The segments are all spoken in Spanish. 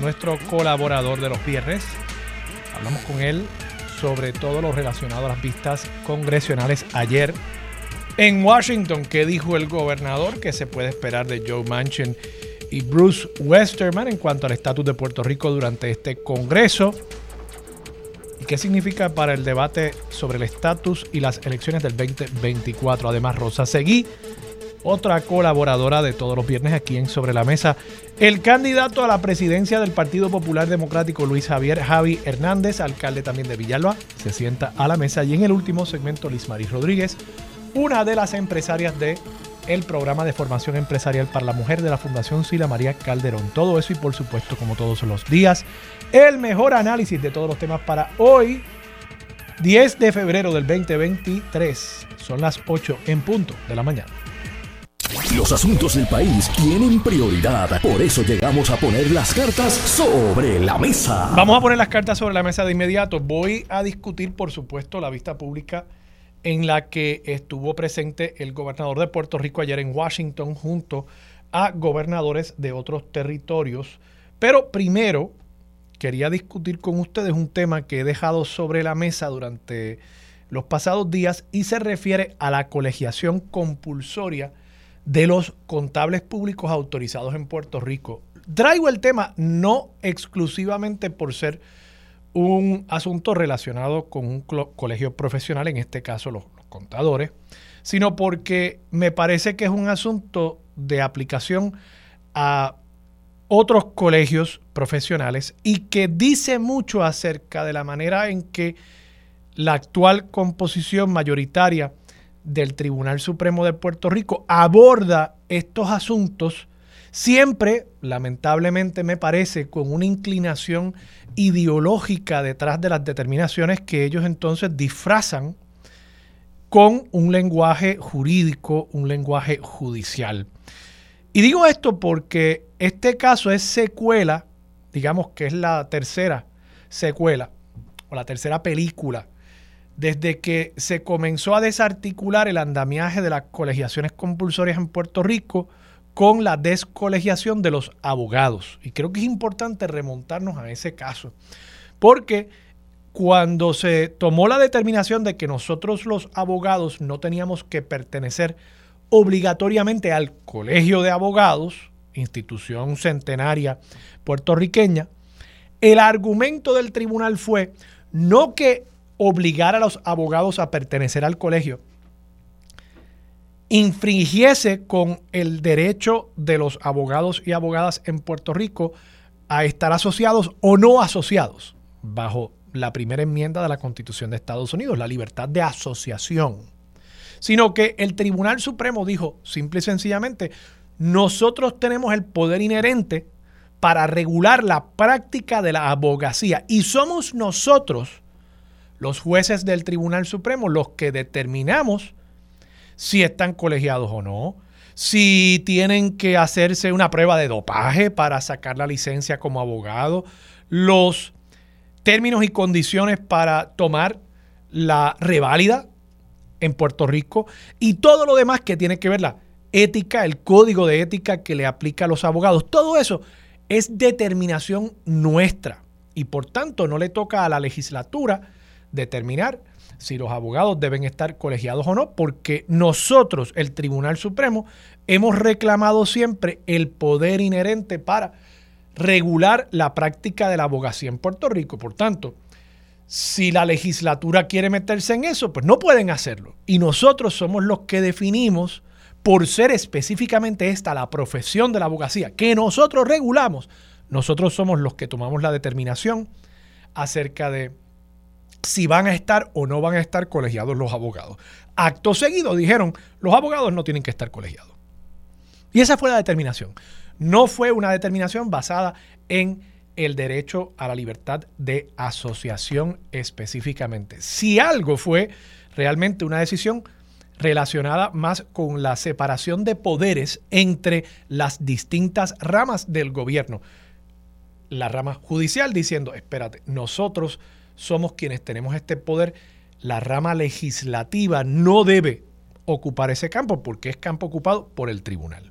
nuestro colaborador de los viernes. Hablamos con él sobre todo lo relacionado a las vistas congresionales ayer en Washington. ¿Qué dijo el gobernador? ¿Qué se puede esperar de Joe Manchin y Bruce Westerman en cuanto al estatus de Puerto Rico durante este Congreso? ¿Y qué significa para el debate sobre el estatus y las elecciones del 2024? Además, Rosa Seguí, otra colaboradora de todos los viernes aquí en Sobre la Mesa, el candidato a la presidencia del Partido Popular Democrático, Luis Javier Javi Hernández, alcalde también de Villalba, se sienta a la mesa. Y en el último segmento, Liz Maris Rodríguez, una de las empresarias de el programa de formación empresarial para la mujer de la Fundación Sila María Calderón. Todo eso y por supuesto, como todos los días, el mejor análisis de todos los temas para hoy, 10 de febrero del 2023. Son las 8 en punto de la mañana. Los asuntos del país tienen prioridad, por eso llegamos a poner las cartas sobre la mesa. Vamos a poner las cartas sobre la mesa de inmediato. Voy a discutir, por supuesto, la vista pública en la que estuvo presente el gobernador de Puerto Rico ayer en Washington junto a gobernadores de otros territorios. Pero primero quería discutir con ustedes un tema que he dejado sobre la mesa durante los pasados días y se refiere a la colegiación compulsoria de los contables públicos autorizados en Puerto Rico. Traigo el tema no exclusivamente por ser un asunto relacionado con un colegio profesional, en este caso los, contadores, sino porque me parece que es un asunto de aplicación a otros colegios profesionales y que dice mucho acerca de la manera en que la actual composición mayoritaria del Tribunal Supremo de Puerto Rico aborda estos asuntos siempre, lamentablemente me parece, con una inclinación ideológica detrás de las determinaciones que ellos entonces disfrazan con un lenguaje jurídico, un lenguaje judicial. Y digo esto porque este caso es secuela, digamos que es la tercera secuela o la tercera película desde que se comenzó a desarticular el andamiaje de las colegiaciones compulsorias en Puerto Rico con la descolegiación de los abogados. Y creo que es importante remontarnos a ese caso, porque cuando se tomó la determinación de que nosotros los abogados no teníamos que pertenecer obligatoriamente al Colegio de Abogados, institución centenaria puertorriqueña, el argumento del tribunal fue no que obligar a los abogados a pertenecer al colegio infringiese con el derecho de los abogados y abogadas en Puerto Rico a estar asociados o no asociados bajo la primera enmienda de la Constitución de Estados Unidos, la libertad de asociación sino que el Tribunal Supremo dijo simple y sencillamente, nosotros tenemos el poder inherente para regular la práctica de la abogacía y somos nosotros, los jueces del Tribunal Supremo, los que determinamos si están colegiados o no, si tienen que hacerse una prueba de dopaje para sacar la licencia como abogado, los términos y condiciones para tomar la reválida en Puerto Rico y todo lo demás que tiene que ver la ética, el código de ética que le aplica a los abogados. Todo eso es determinación nuestra y por tanto no le toca a la legislatura determinar si los abogados deben estar colegiados o no, porque nosotros, el Tribunal Supremo, hemos reclamado siempre el poder inherente para regular la práctica de la abogacía en Puerto Rico. Por tanto, si la legislatura quiere meterse en eso, pues no pueden hacerlo. Y nosotros somos los que definimos, por ser específicamente esta la profesión de la abogacía, que nosotros regulamos, nosotros somos los que tomamos la determinación acerca de si van a estar o no van a estar colegiados los abogados. Acto seguido dijeron, los abogados no tienen que estar colegiados. Y esa fue la determinación. No fue una determinación basada en el derecho a la libertad de asociación específicamente. Si algo fue realmente una decisión relacionada más con la separación de poderes entre las distintas ramas del gobierno. La rama judicial diciendo, espérate, nosotros somos quienes tenemos este poder, la rama legislativa no debe ocupar ese campo porque es campo ocupado por el tribunal.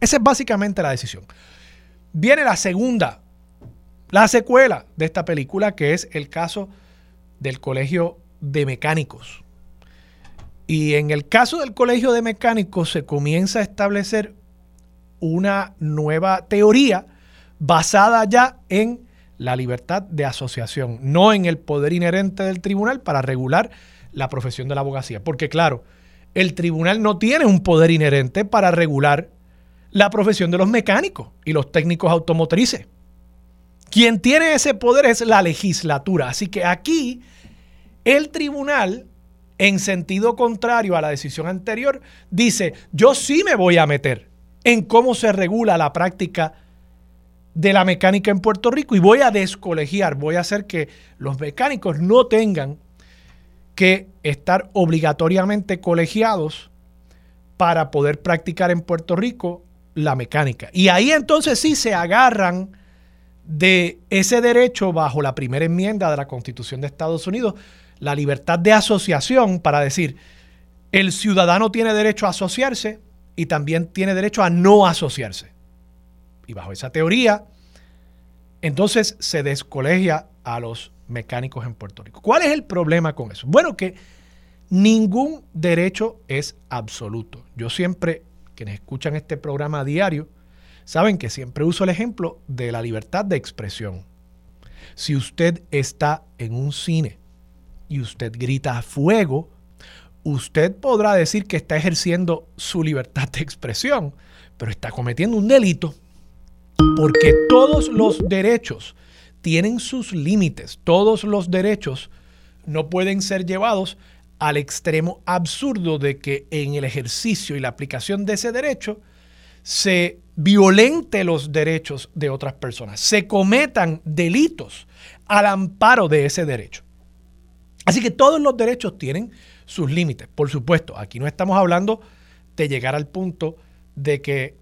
Esa es básicamente la decisión. Viene la segunda, la secuela de esta película, que es el caso del Colegio de Mecánicos. Y en el caso del Colegio de Mecánicos se comienza a establecer una nueva teoría basada ya en la libertad de asociación, no en el poder inherente del tribunal para regular la profesión de la abogacía. Porque claro, el tribunal no tiene un poder inherente para regular la profesión de los mecánicos y los técnicos automotrices. Quien tiene ese poder es la legislatura. Así que aquí el tribunal, en sentido contrario a la decisión anterior, dice, yo sí me voy a meter en cómo se regula la práctica de la mecánica en Puerto Rico y voy a descolegiar, voy a hacer que los mecánicos no tengan que estar obligatoriamente colegiados para poder practicar en Puerto Rico la mecánica. Y ahí entonces sí se agarran de ese derecho bajo la primera enmienda de la Constitución de Estados Unidos, la libertad de asociación para decir, el ciudadano tiene derecho a asociarse y también tiene derecho a no asociarse. Y bajo esa teoría, entonces se descolegia a los mecánicos en Puerto Rico. ¿Cuál es el problema con eso? Bueno, que ningún derecho es absoluto. Yo siempre, quienes escuchan este programa diario, saben que siempre uso el ejemplo de la libertad de expresión. Si usted está en un cine y usted grita a fuego, usted podrá decir que está ejerciendo su libertad de expresión, pero está cometiendo un delito. Porque todos los derechos tienen sus límites. Todos los derechos no pueden ser llevados al extremo absurdo de que en el ejercicio y la aplicación de ese derecho se violente los derechos de otras personas, se cometan delitos al amparo de ese derecho. Así que todos los derechos tienen sus límites. Por supuesto, aquí no estamos hablando de llegar al punto de que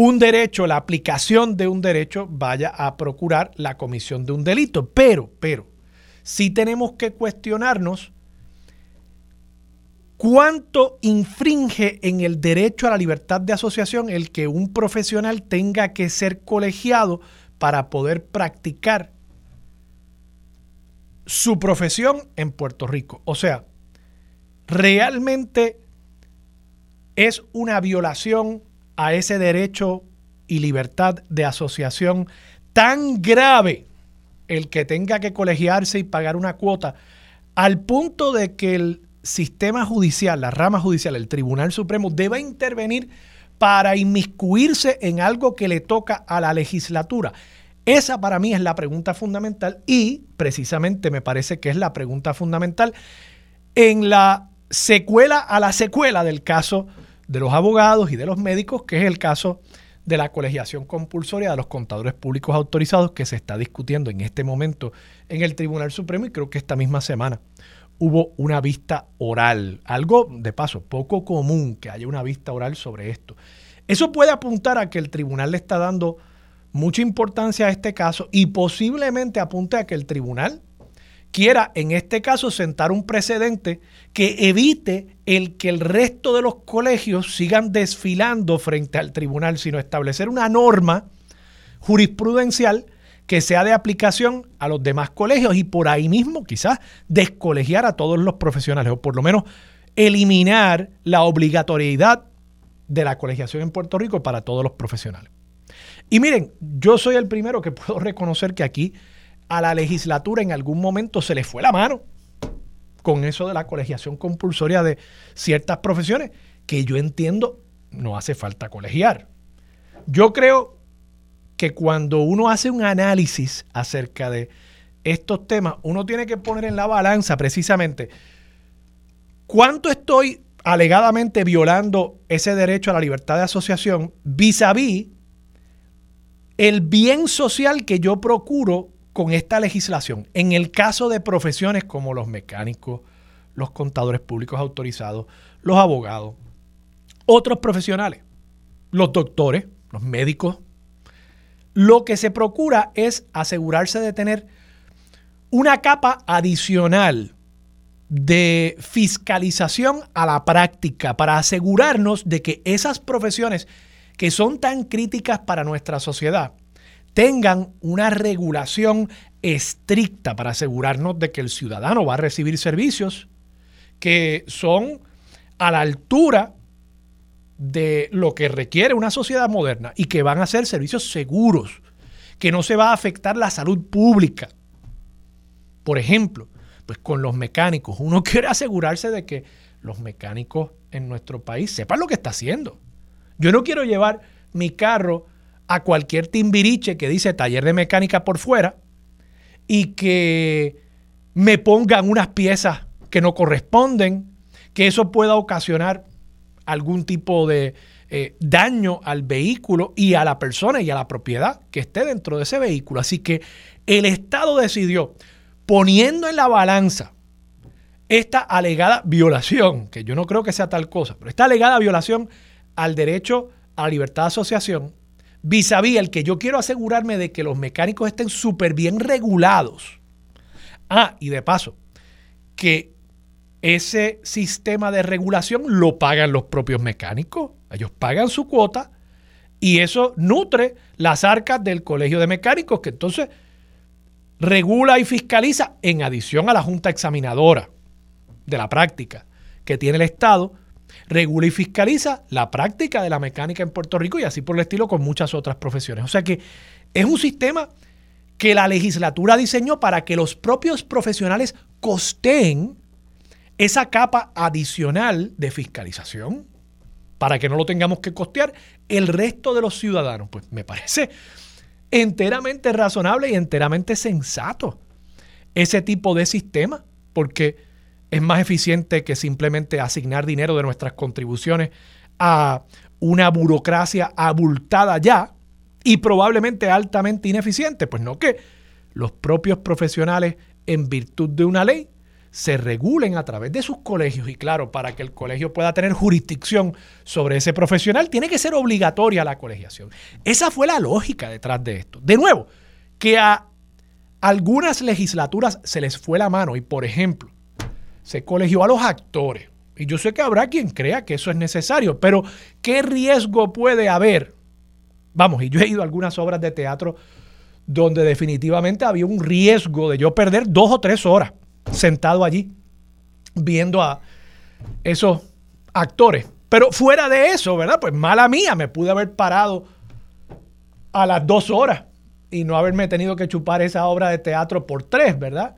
un derecho, la aplicación de un derecho vaya a procurar la comisión de un delito. Pero, pero, sí tenemos que cuestionarnos cuánto infringe en el derecho a la libertad de asociación el que un profesional tenga que ser colegiado para poder practicar su profesión en Puerto Rico. O sea, realmente es una violación a ese derecho y libertad de asociación tan grave el que tenga que colegiarse y pagar una cuota, al punto de que el sistema judicial, la rama judicial, el Tribunal Supremo, deba intervenir para inmiscuirse en algo que le toca a la legislatura. Esa para mí es la pregunta fundamental y precisamente me parece que es la pregunta fundamental en la secuela a la secuela del caso de los abogados y de los médicos, que es el caso de la colegiación compulsoria de los contadores públicos autorizados que se está discutiendo en este momento en el Tribunal Supremo y creo que esta misma semana hubo una vista oral, algo de paso poco común que haya una vista oral sobre esto. Eso puede apuntar a que el tribunal le está dando mucha importancia a este caso y posiblemente apunte a que el tribunal quiera en este caso sentar un precedente que evite el que el resto de los colegios sigan desfilando frente al tribunal, sino establecer una norma jurisprudencial que sea de aplicación a los demás colegios y por ahí mismo quizás descolegiar a todos los profesionales o por lo menos eliminar la obligatoriedad de la colegiación en Puerto Rico para todos los profesionales. Y miren, yo soy el primero que puedo reconocer que aquí a la legislatura en algún momento se le fue la mano con eso de la colegiación compulsoria de ciertas profesiones, que yo entiendo no hace falta colegiar. Yo creo que cuando uno hace un análisis acerca de estos temas, uno tiene que poner en la balanza precisamente cuánto estoy alegadamente violando ese derecho a la libertad de asociación vis a vis el bien social que yo procuro con esta legislación. En el caso de profesiones como los mecánicos, los contadores públicos autorizados, los abogados, otros profesionales, los doctores, los médicos, lo que se procura es asegurarse de tener una capa adicional de fiscalización a la práctica para asegurarnos de que esas profesiones que son tan críticas para nuestra sociedad tengan una regulación estricta para asegurarnos de que el ciudadano va a recibir servicios que son a la altura de lo que requiere una sociedad moderna y que van a ser servicios seguros, que no se va a afectar la salud pública. Por ejemplo, pues con los mecánicos, uno quiere asegurarse de que los mecánicos en nuestro país sepan lo que está haciendo. Yo no quiero llevar mi carro a cualquier timbiriche que dice taller de mecánica por fuera y que me pongan unas piezas que no corresponden, que eso pueda ocasionar algún tipo de eh, daño al vehículo y a la persona y a la propiedad que esté dentro de ese vehículo. Así que el Estado decidió, poniendo en la balanza esta alegada violación, que yo no creo que sea tal cosa, pero esta alegada violación al derecho a la libertad de asociación, vis a vis el que yo quiero asegurarme de que los mecánicos estén súper bien regulados. Ah, y de paso, que ese sistema de regulación lo pagan los propios mecánicos. Ellos pagan su cuota y eso nutre las arcas del Colegio de Mecánicos, que entonces regula y fiscaliza en adición a la Junta Examinadora de la práctica que tiene el Estado, regula y fiscaliza la práctica de la mecánica en Puerto Rico y así por el estilo con muchas otras profesiones. O sea que es un sistema que la legislatura diseñó para que los propios profesionales costeen esa capa adicional de fiscalización para que no lo tengamos que costear el resto de los ciudadanos. Pues me parece enteramente razonable y enteramente sensato ese tipo de sistema, porque es más eficiente que simplemente asignar dinero de nuestras contribuciones a una burocracia abultada ya y probablemente altamente ineficiente. Pues no que los propios profesionales, en virtud de una ley, se regulen a través de sus colegios y claro, para que el colegio pueda tener jurisdicción sobre ese profesional, tiene que ser obligatoria la colegiación. Esa fue la lógica detrás de esto. De nuevo, que a algunas legislaturas se les fue la mano y, por ejemplo, se colegió a los actores. Y yo sé que habrá quien crea que eso es necesario, pero ¿qué riesgo puede haber? Vamos, y yo he ido a algunas obras de teatro donde definitivamente había un riesgo de yo perder dos o tres horas sentado allí viendo a esos actores. Pero fuera de eso, ¿verdad? Pues mala mía, me pude haber parado a las dos horas y no haberme tenido que chupar esa obra de teatro por tres, ¿verdad?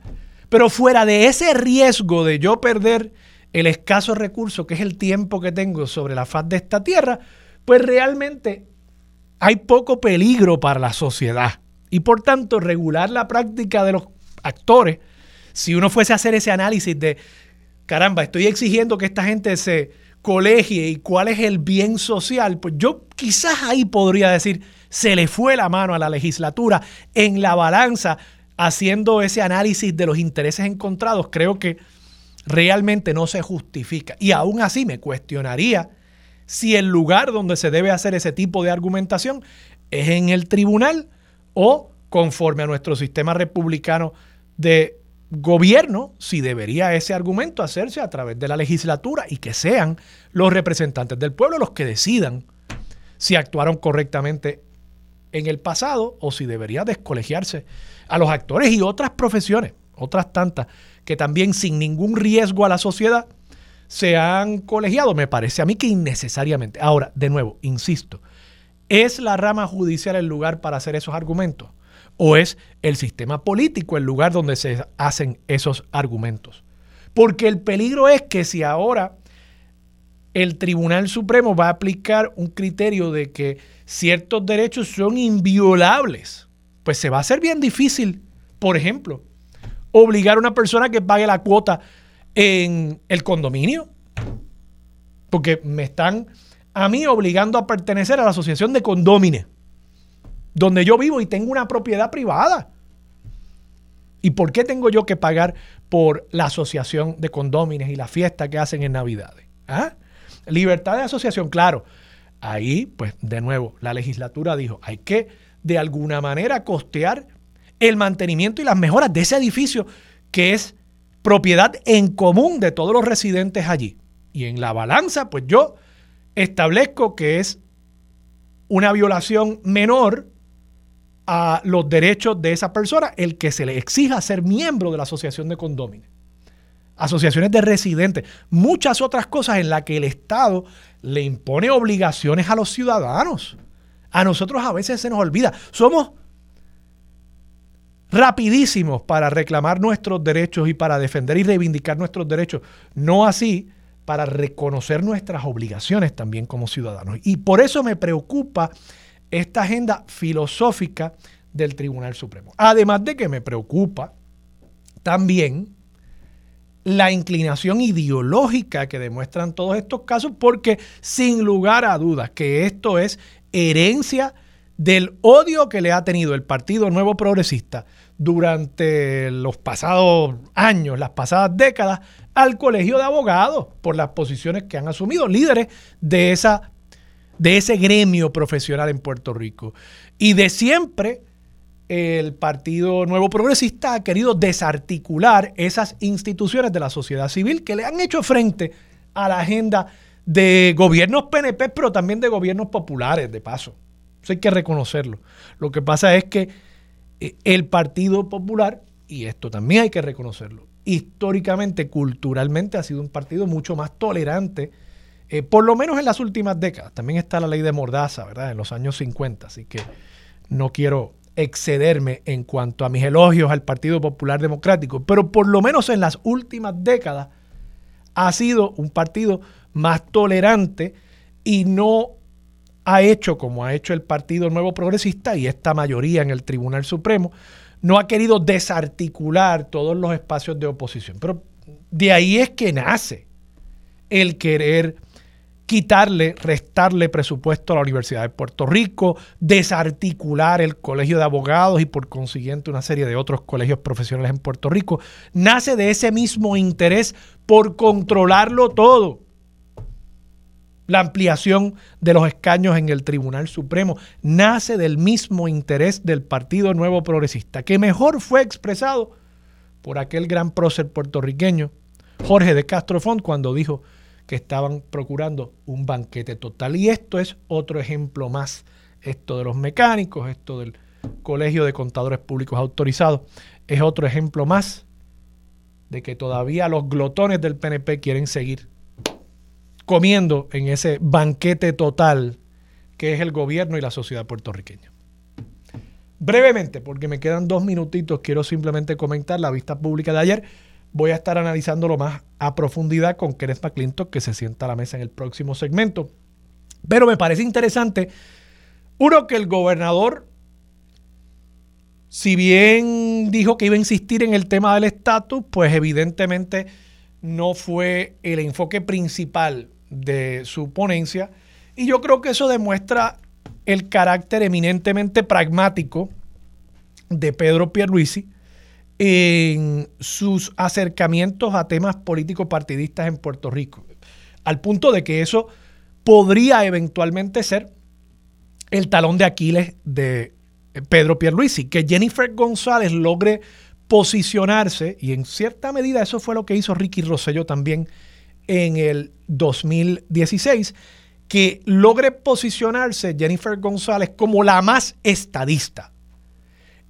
Pero fuera de ese riesgo de yo perder el escaso recurso que es el tiempo que tengo sobre la faz de esta tierra, pues realmente hay poco peligro para la sociedad. Y por tanto, regular la práctica de los actores si uno fuese a hacer ese análisis de, caramba, estoy exigiendo que esta gente se colegie y cuál es el bien social, pues yo quizás ahí podría decir, se le fue la mano a la legislatura en la balanza haciendo ese análisis de los intereses encontrados, creo que realmente no se justifica. Y aún así me cuestionaría si el lugar donde se debe hacer ese tipo de argumentación es en el tribunal o conforme a nuestro sistema republicano de gobierno si debería ese argumento hacerse a través de la legislatura y que sean los representantes del pueblo los que decidan si actuaron correctamente en el pasado o si debería descolegiarse a los actores y otras profesiones, otras tantas, que también sin ningún riesgo a la sociedad se han colegiado, me parece a mí que innecesariamente. Ahora, de nuevo, insisto, ¿es la rama judicial el lugar para hacer esos argumentos? o es el sistema político el lugar donde se hacen esos argumentos. Porque el peligro es que si ahora el Tribunal Supremo va a aplicar un criterio de que ciertos derechos son inviolables, pues se va a hacer bien difícil, por ejemplo, obligar a una persona que pague la cuota en el condominio. Porque me están a mí obligando a pertenecer a la asociación de condómines. donde yo vivo y tengo una propiedad privada. ¿Y por qué tengo yo que pagar por la asociación de condómines y la fiesta que hacen en Navidades? ¿Ah? Libertad de asociación, claro. Ahí, pues, de nuevo, la legislatura dijo, hay que de alguna manera costear el mantenimiento y las mejoras de ese edificio que es propiedad en común de todos los residentes allí. Y en la balanza, pues yo establezco que es una violación menor a los derechos de esa persona el que se le exija ser miembro de la asociación de condóminos. Asociaciones de residentes, muchas otras cosas en las que el Estado le impone obligaciones a los ciudadanos. A nosotros a veces se nos olvida. Somos rapidísimos para reclamar nuestros derechos y para defender y reivindicar nuestros derechos. No así para reconocer nuestras obligaciones también como ciudadanos. Y por eso me preocupa esta agenda filosófica del Tribunal Supremo. Además de que me preocupa también la inclinación ideológica que demuestran todos estos casos, porque sin lugar a dudas que esto es herencia del odio que le ha tenido el Partido Nuevo Progresista durante los pasados años, las pasadas décadas, al Colegio de Abogados por las posiciones que han asumido líderes de, esa, de ese gremio profesional en Puerto Rico. Y de siempre el Partido Nuevo Progresista ha querido desarticular esas instituciones de la sociedad civil que le han hecho frente a la agenda de gobiernos PNP, pero también de gobiernos populares, de paso. Eso hay que reconocerlo. Lo que pasa es que eh, el Partido Popular, y esto también hay que reconocerlo, históricamente, culturalmente ha sido un partido mucho más tolerante, eh, por lo menos en las últimas décadas. También está la ley de Mordaza, ¿verdad? En los años 50, así que no quiero excederme en cuanto a mis elogios al Partido Popular Democrático, pero por lo menos en las últimas décadas ha sido un partido más tolerante y no ha hecho como ha hecho el Partido Nuevo Progresista y esta mayoría en el Tribunal Supremo, no ha querido desarticular todos los espacios de oposición. Pero de ahí es que nace el querer quitarle, restarle presupuesto a la Universidad de Puerto Rico, desarticular el Colegio de Abogados y por consiguiente una serie de otros colegios profesionales en Puerto Rico. Nace de ese mismo interés por controlarlo todo la ampliación de los escaños en el Tribunal Supremo nace del mismo interés del Partido Nuevo Progresista, que mejor fue expresado por aquel gran prócer puertorriqueño, Jorge de Castro Font, cuando dijo que estaban procurando un banquete total. Y esto es otro ejemplo más, esto de los mecánicos, esto del Colegio de Contadores Públicos Autorizados, es otro ejemplo más de que todavía los glotones del PNP quieren seguir comiendo en ese banquete total que es el gobierno y la sociedad puertorriqueña. Brevemente, porque me quedan dos minutitos, quiero simplemente comentar la vista pública de ayer. Voy a estar analizándolo más a profundidad con Kenneth McClintock, que se sienta a la mesa en el próximo segmento. Pero me parece interesante, uno, que el gobernador, si bien dijo que iba a insistir en el tema del estatus, pues evidentemente no fue el enfoque principal de su ponencia. Y yo creo que eso demuestra el carácter eminentemente pragmático de Pedro Pierluisi en sus acercamientos a temas políticos partidistas en Puerto Rico, al punto de que eso podría eventualmente ser el talón de Aquiles de Pedro Pierluisi, que Jennifer González logre posicionarse, y en cierta medida eso fue lo que hizo Ricky Rosselló también en el 2016, que logre posicionarse Jennifer González como la más estadista.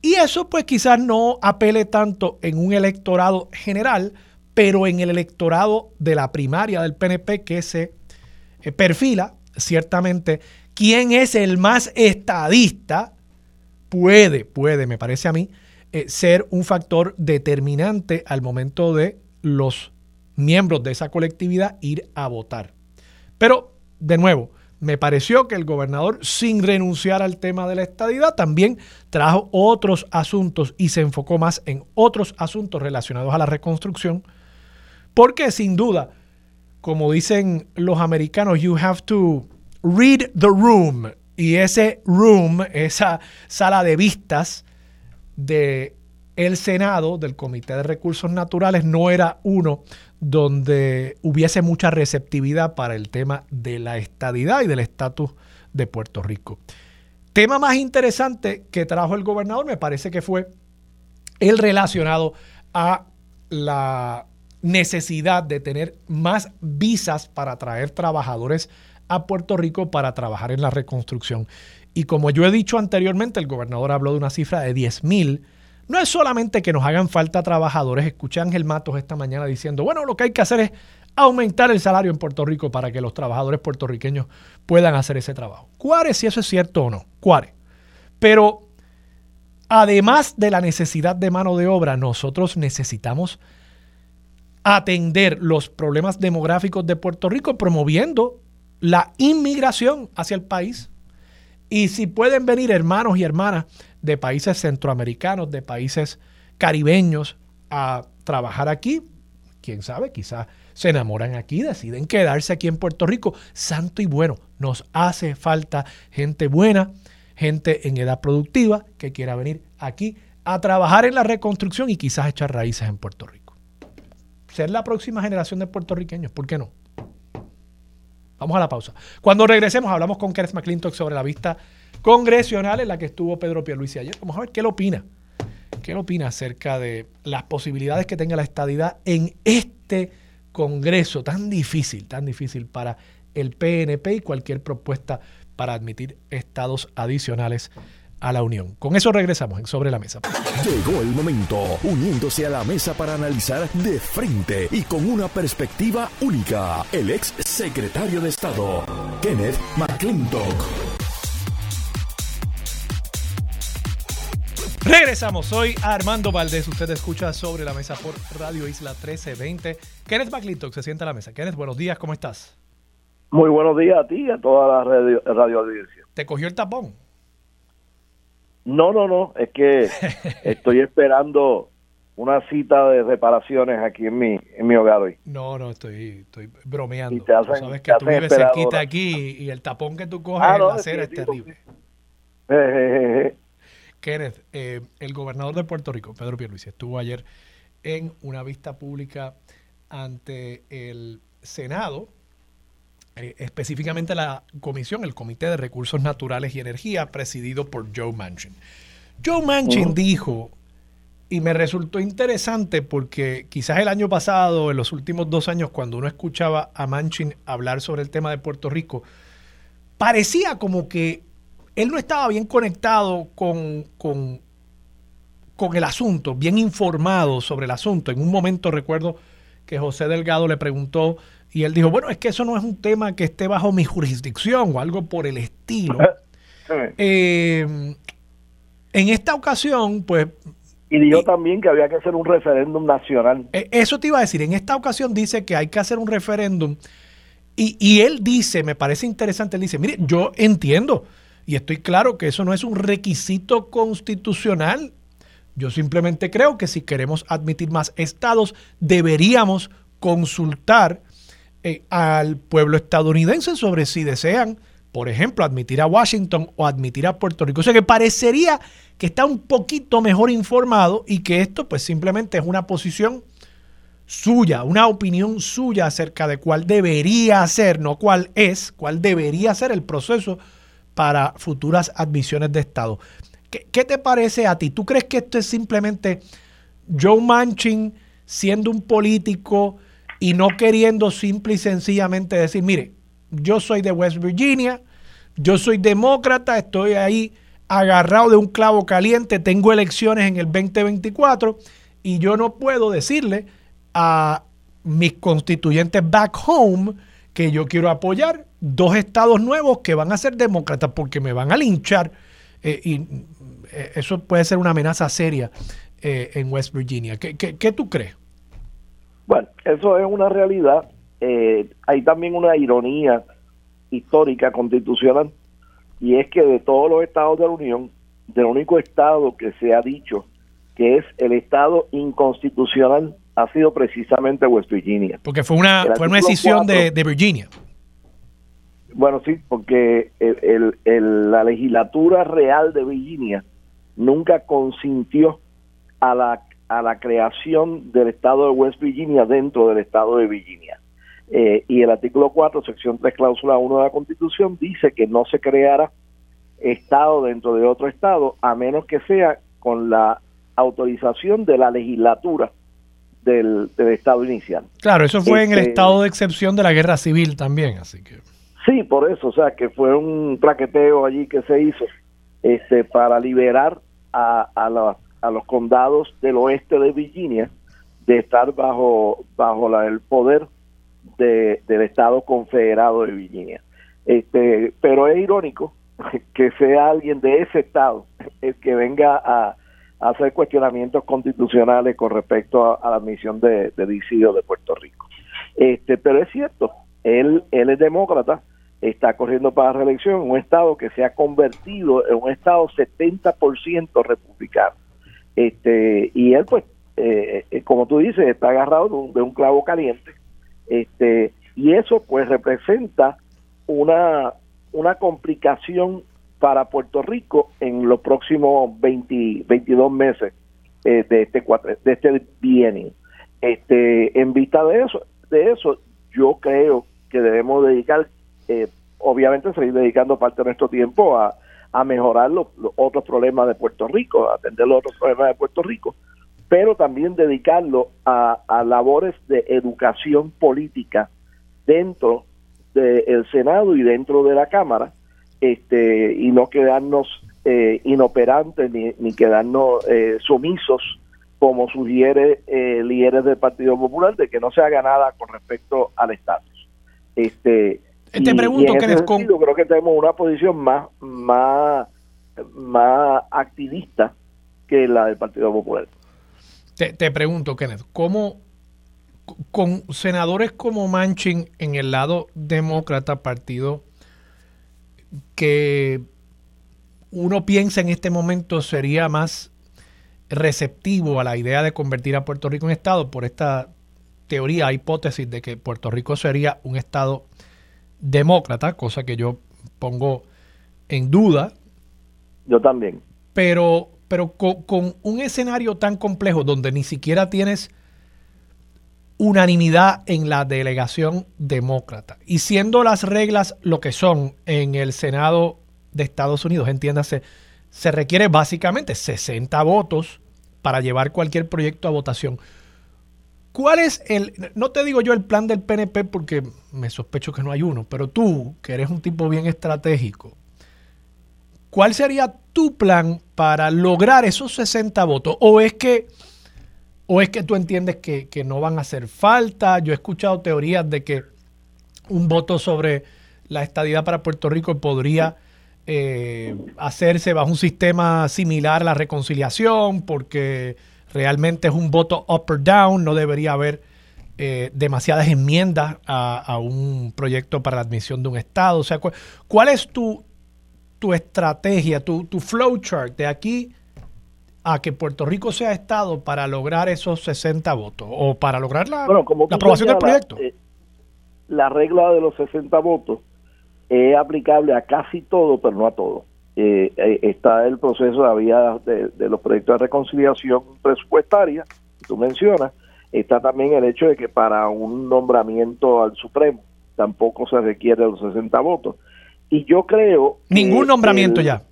Y eso pues quizás no apele tanto en un electorado general, pero en el electorado de la primaria del PNP que se eh, perfila, ciertamente, quién es el más estadista, puede, puede, me parece a mí, eh, ser un factor determinante al momento de los miembros de esa colectividad ir a votar. Pero, de nuevo, me pareció que el gobernador, sin renunciar al tema de la estadidad, también trajo otros asuntos y se enfocó más en otros asuntos relacionados a la reconstrucción, porque sin duda, como dicen los americanos, you have to read the room Y ese room, esa sala de vistas de el Senado, del Comité de Recursos Naturales, no era uno donde hubiese mucha receptividad para el tema de la estadidad y del estatus de Puerto Rico. Tema más interesante que trajo el gobernador me parece que fue el relacionado a la necesidad de tener más visas para traer trabajadores a Puerto Rico para trabajar en la reconstrucción. Y como yo he dicho anteriormente, el gobernador habló de una cifra de 10 mil. No es solamente que nos hagan falta trabajadores. Escuché a Ángel Matos esta mañana diciendo, bueno, lo que hay que hacer es aumentar el salario en Puerto Rico para que los trabajadores puertorriqueños puedan hacer ese trabajo. ¿Cuáles si eso es cierto o no? ¿Cuáles? Pero además de la necesidad de mano de obra, nosotros necesitamos atender los problemas demográficos de Puerto Rico promoviendo la inmigración hacia el país. Y si pueden venir hermanos y hermanas de países centroamericanos, de países caribeños a trabajar aquí, quién sabe, quizás se enamoran aquí, deciden quedarse aquí en Puerto Rico. Santo y bueno, nos hace falta gente buena, gente en edad productiva que quiera venir aquí a trabajar en la reconstrucción y quizás echar raíces en Puerto Rico. Ser la próxima generación de puertorriqueños, ¿por qué no? Vamos a la pausa. Cuando regresemos hablamos con Kenneth McClintock sobre la vista congresional en la que estuvo Pedro Pierluisi ayer. Vamos a ver qué opina. ¿Qué opina acerca de las posibilidades que tenga la estadidad en este Congreso tan difícil, tan difícil para el PNP y cualquier propuesta para admitir estados adicionales a la Unión. Con eso regresamos en Sobre la Mesa. Llegó el momento, uniéndose a la mesa para analizar de frente y con una perspectiva única, el ex secretario de Estado, Kenneth McClintock. Regresamos, soy Armando Valdés, usted escucha Sobre la Mesa por Radio Isla 1320. Kenneth McClintock se sienta a la mesa. Kenneth, buenos días, ¿cómo estás? Muy buenos días a ti y a toda la radio, radio audiencia. ¿Te cogió el tapón? No, no, no, es que estoy esperando una cita de reparaciones aquí en mi, en mi hogar hoy. No, no, estoy, estoy bromeando. sabes que tú vives cerquita aquí y el tapón que tú coges ah, en la acera es terrible. Kenneth, eh, el gobernador de Puerto Rico, Pedro Pierluisi, estuvo ayer en una vista pública ante el Senado eh, específicamente la comisión, el Comité de Recursos Naturales y Energía, presidido por Joe Manchin. Joe Manchin dijo, y me resultó interesante porque quizás el año pasado, en los últimos dos años, cuando uno escuchaba a Manchin hablar sobre el tema de Puerto Rico, parecía como que él no estaba bien conectado con, con, con el asunto, bien informado sobre el asunto. En un momento recuerdo que José Delgado le preguntó y él dijo, bueno, es que eso no es un tema que esté bajo mi jurisdicción o algo por el estilo. Eh, en esta ocasión, pues... Y dijo también que había que hacer un referéndum nacional. Eh, eso te iba a decir, en esta ocasión dice que hay que hacer un referéndum y, y él dice, me parece interesante, él dice, mire, yo entiendo y estoy claro que eso no es un requisito constitucional. Yo simplemente creo que si queremos admitir más estados, deberíamos consultar eh, al pueblo estadounidense sobre si desean, por ejemplo, admitir a Washington o admitir a Puerto Rico. O sea que parecería que está un poquito mejor informado y que esto pues simplemente es una posición suya, una opinión suya acerca de cuál debería ser, no cuál es, cuál debería ser el proceso para futuras admisiones de Estado. ¿Qué, qué te parece a ti? ¿Tú crees que esto es simplemente Joe Manchin siendo un político y no queriendo simple y sencillamente decir, mire, yo soy de West Virginia, yo soy demócrata, estoy ahí agarrado de un clavo caliente, tengo elecciones en el 2024 y yo no puedo decirle a mis constituyentes back home que yo quiero apoyar dos estados nuevos que van a ser demócratas porque me van a linchar eh, y eh, eso puede ser una amenaza seria eh, en West Virginia. ¿Qué, qué tú crees? Bueno, eso es una realidad. Eh, hay también una ironía histórica constitucional y es que de todos los estados de la Unión, del único estado que se ha dicho que es el estado inconstitucional ha sido precisamente West Virginia. Porque fue una, fue una decisión de, Virginia. Bueno, sí, porque la legislatura real de Virginia nunca consintió a la, a la creación del estado de West Virginia dentro del estado de Virginia. Eh, y el artículo 4, sección 3, cláusula 1 de la Constitución dice que no se creara estado dentro de otro estado a menos que sea con la autorización de la legislatura del, estado inicial. Claro, eso fue en el este, estado de excepción de la guerra civil también, así que... Sí, por eso, o sea, que fue un plaqueteo allí que se hizo este, para liberar a, a, a los condados del oeste de Virginia de estar bajo, bajo el poder del Estado Confederado de Virginia. Este, pero es irónico que sea alguien de ese Estado el que venga a, hacer cuestionamientos constitucionales con respecto a, la admisión de, de de Puerto Rico. Este, pero es cierto, él, él es demócrata, está corriendo para la reelección en un estado que se ha convertido en un estado 70% republicano. Este, y él, pues, eh, eh, como tú dices, está agarrado de un, clavo caliente. Este, y eso, pues, representa una, una complicación para Puerto Rico en los próximos 20, 22 meses eh, de este de este bienio. Este, en vista de eso, de eso, yo creo que debemos dedicar eh, obviamente seguir dedicando parte de nuestro tiempo a, mejorar los, otros problemas de Puerto Rico, a atender los otros problemas de Puerto Rico, pero también dedicarlo a, labores de educación política dentro del Senado y dentro de la Cámara, este, y no quedarnos eh, inoperantes ni, ni quedarnos eh, sumisos como sugiere eh, líderes del Partido Popular de que no se haga nada con respecto al estatus. Este, te pregunto, que creo que tenemos una posición más, más, más activista que la del Partido Popular. Te, te pregunto, Kenneth, ¿cómo con senadores como Manchin en el lado demócrata, partido que uno piensa en este momento sería más receptivo a la idea de convertir a Puerto Rico en Estado por esta teoría, hipótesis de que Puerto Rico sería un Estado demócrata, cosa que yo pongo en duda. Yo también. Pero, pero con, un escenario tan complejo donde ni siquiera tienes unanimidad en la delegación demócrata y siendo las reglas lo que son en el Senado de Estados Unidos, entiéndase, se requiere básicamente 60 votos para llevar cualquier proyecto a votación. ¿Cuál es el, no te digo yo el plan del PNP porque me sospecho que no hay uno, pero tú, que eres un tipo bien estratégico, ¿cuál sería tu plan para lograr esos 60 votos? ¿O es que, o es que tú entiendes que, no van a hacer falta? Yo he escuchado teorías de que un voto sobre la estadidad para Puerto Rico podría eh, hacerse bajo un sistema similar a la reconciliación, porque realmente es un voto up or down, no debería haber eh, demasiadas enmiendas a, un proyecto para la admisión de un Estado. O sea, ¿cuál, es tu, tu estrategia, tu, tu flowchart de aquí a que Puerto Rico sea Estado para lograr esos 60 votos o para lograr la, aprobación del proyecto? Eh, la regla de los 60 votos es aplicable a casi todo, pero no a todo. Eh, eh, está el proceso de, de, los proyectos de reconciliación presupuestaria, que tú mencionas, está también el hecho de que para un nombramiento al Supremo tampoco se requiere los 60 votos. Y yo creo... Ningún nombramiento ya.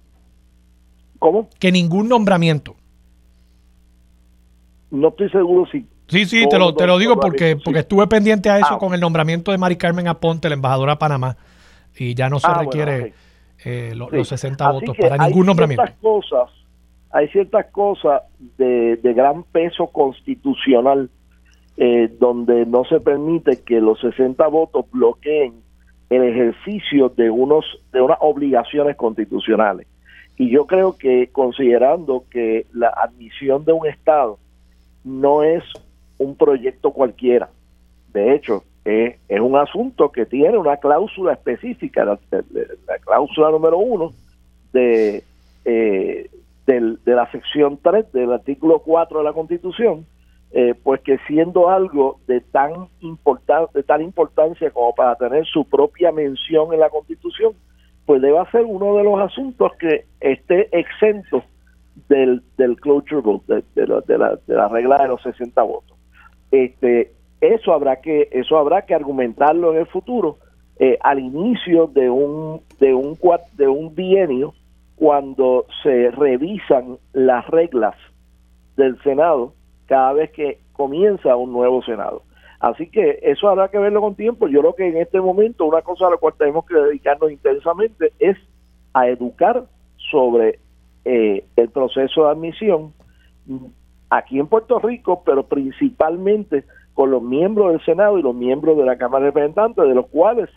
¿Cómo? Que ningún nombramiento. No estoy seguro si... Sí, sí, te lo, te lo digo porque, porque estuve pendiente a eso ah, con el nombramiento de Mari Carmen Aponte, la embajadora a Panamá, y ya no se ah, requiere eh, los 60 votos para ningún nombramiento. Cosas, hay ciertas cosas de, gran peso constitucional eh, donde no se permite que los 60 votos bloqueen el ejercicio de unos de unas obligaciones constitucionales. Y yo creo que considerando que la admisión de un Estado no es un proyecto cualquiera, de hecho, es un asunto que tiene una cláusula específica, la, cláusula número uno de, eh, de la sección 3 del artículo 4 de la Constitución, eh, pues que siendo algo de tan de tal importancia como para tener su propia mención en la Constitución, pues debe ser uno de los asuntos que esté exento del, del cloture vote, de, la, de la regla de los 60 votos. Este, eso habrá que eso habrá que argumentarlo en el futuro eh, al inicio de un de un de un bienio cuando se revisan las reglas del Senado cada vez que comienza un nuevo Senado. Así que eso habrá que verlo con tiempo. Yo creo que en este momento una cosa a la cual tenemos que dedicarnos intensamente es a educar sobre eh, el proceso de admisión aquí en Puerto Rico, pero principalmente con los miembros del Senado y los miembros de la Cámara de Representantes, de los cuales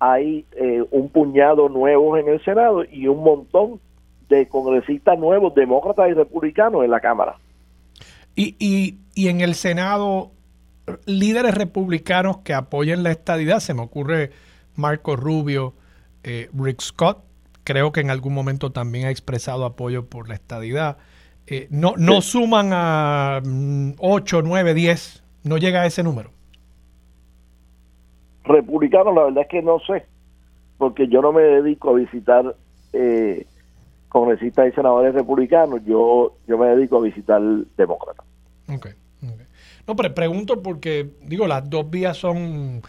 hay eh, un puñado nuevos en el Senado y un montón de congresistas nuevos, demócratas y republicanos en la Cámara. Y, y, y en el Senado, líderes republicanos que apoyen la estadidad, se me ocurre Marco Rubio, eh, Rick Scott, creo que en algún momento también ha expresado apoyo por la estadidad. Eh, no, no suman a 8, 9, 10 no llega a ese número? Republicano, la verdad es que no sé, porque yo no me dedico a visitar eh, congresistas y senadores republicanos, yo, yo me dedico a visitar demócratas. Ok. No, pero pregunto porque, digo, las dos vías son,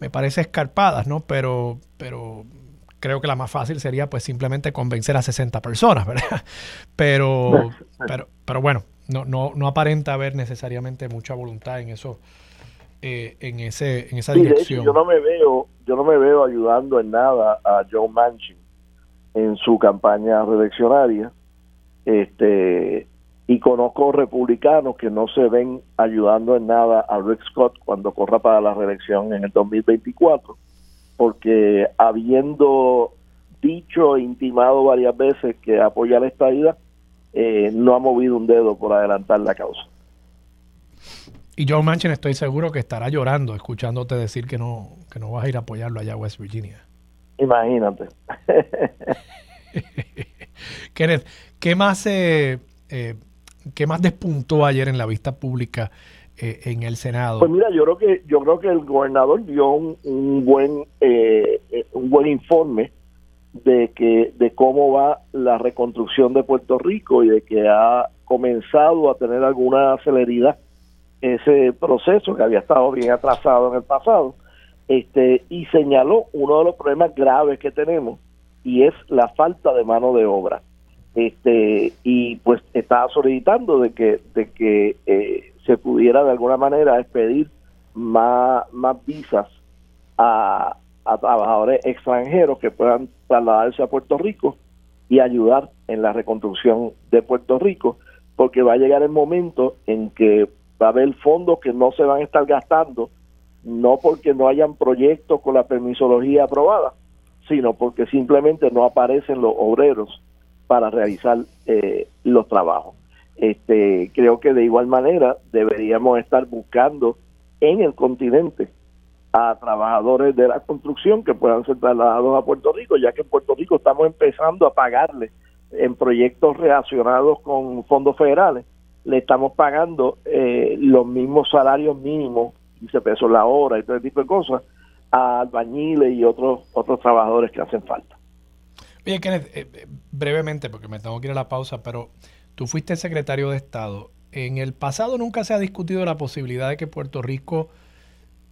me parece, escarpadas, ¿no? Pero, pero creo que la más fácil sería pues simplemente convencer a 60 personas, ¿verdad? Pero, pero, pero bueno, no, no, no aparenta haber necesariamente mucha voluntad en eso, eh, en ese, en esa dirección. yo no me veo, yo no me veo ayudando en nada a Joe Manchin en su campaña reeleccionaria, este, y conozco republicanos que no se ven ayudando en nada a Rick Scott cuando corra para la reelección en el 2024, porque habiendo dicho e intimado varias veces que apoya la estadía, eh, no ha movido un dedo por adelantar la causa. Y Joe Manchin estoy seguro que estará llorando escuchándote decir que no, que no vas a ir a apoyarlo allá a West Virginia. Imagínate. Kenneth, ¿qué más, eh, eh, ¿qué más despuntó ayer en la vista pública en el Senado? Pues mira, yo creo que yo creo que el gobernador dio un, un buen un buen informe de que de cómo va la reconstrucción de Puerto Rico y de que ha comenzado a tener alguna celeridad ese proceso que había estado bien atrasado en el pasado este y señaló uno de los problemas graves que tenemos y es la falta de mano de obra. Este y pues estaba solicitando de que de que eh, se pudiera de alguna manera expedir más más visas a, a trabajadores extranjeros que puedan trasladarse a Puerto Rico y ayudar en la reconstrucción de Puerto Rico, porque va a llegar el momento en que va a haber fondos que no se van a estar gastando, no porque no hayan proyectos con la permisología aprobada, sino porque simplemente no aparecen los obreros para realizar eh, los trabajos. Este, creo que de igual manera deberíamos estar buscando en el continente a trabajadores de la construcción que puedan ser trasladados a Puerto Rico, ya que en Puerto Rico estamos empezando a pagarle en proyectos relacionados con fondos federales, le estamos pagando eh, los mismos salarios mínimos, 15 pesos la hora y todo ese tipo de cosas, a albañiles y otros, otros trabajadores que hacen falta. Oye, Kenneth, eh, eh, brevemente, porque me tengo que ir a la pausa, pero tú fuiste secretario de Estado. En el pasado nunca se ha discutido la posibilidad de que Puerto Rico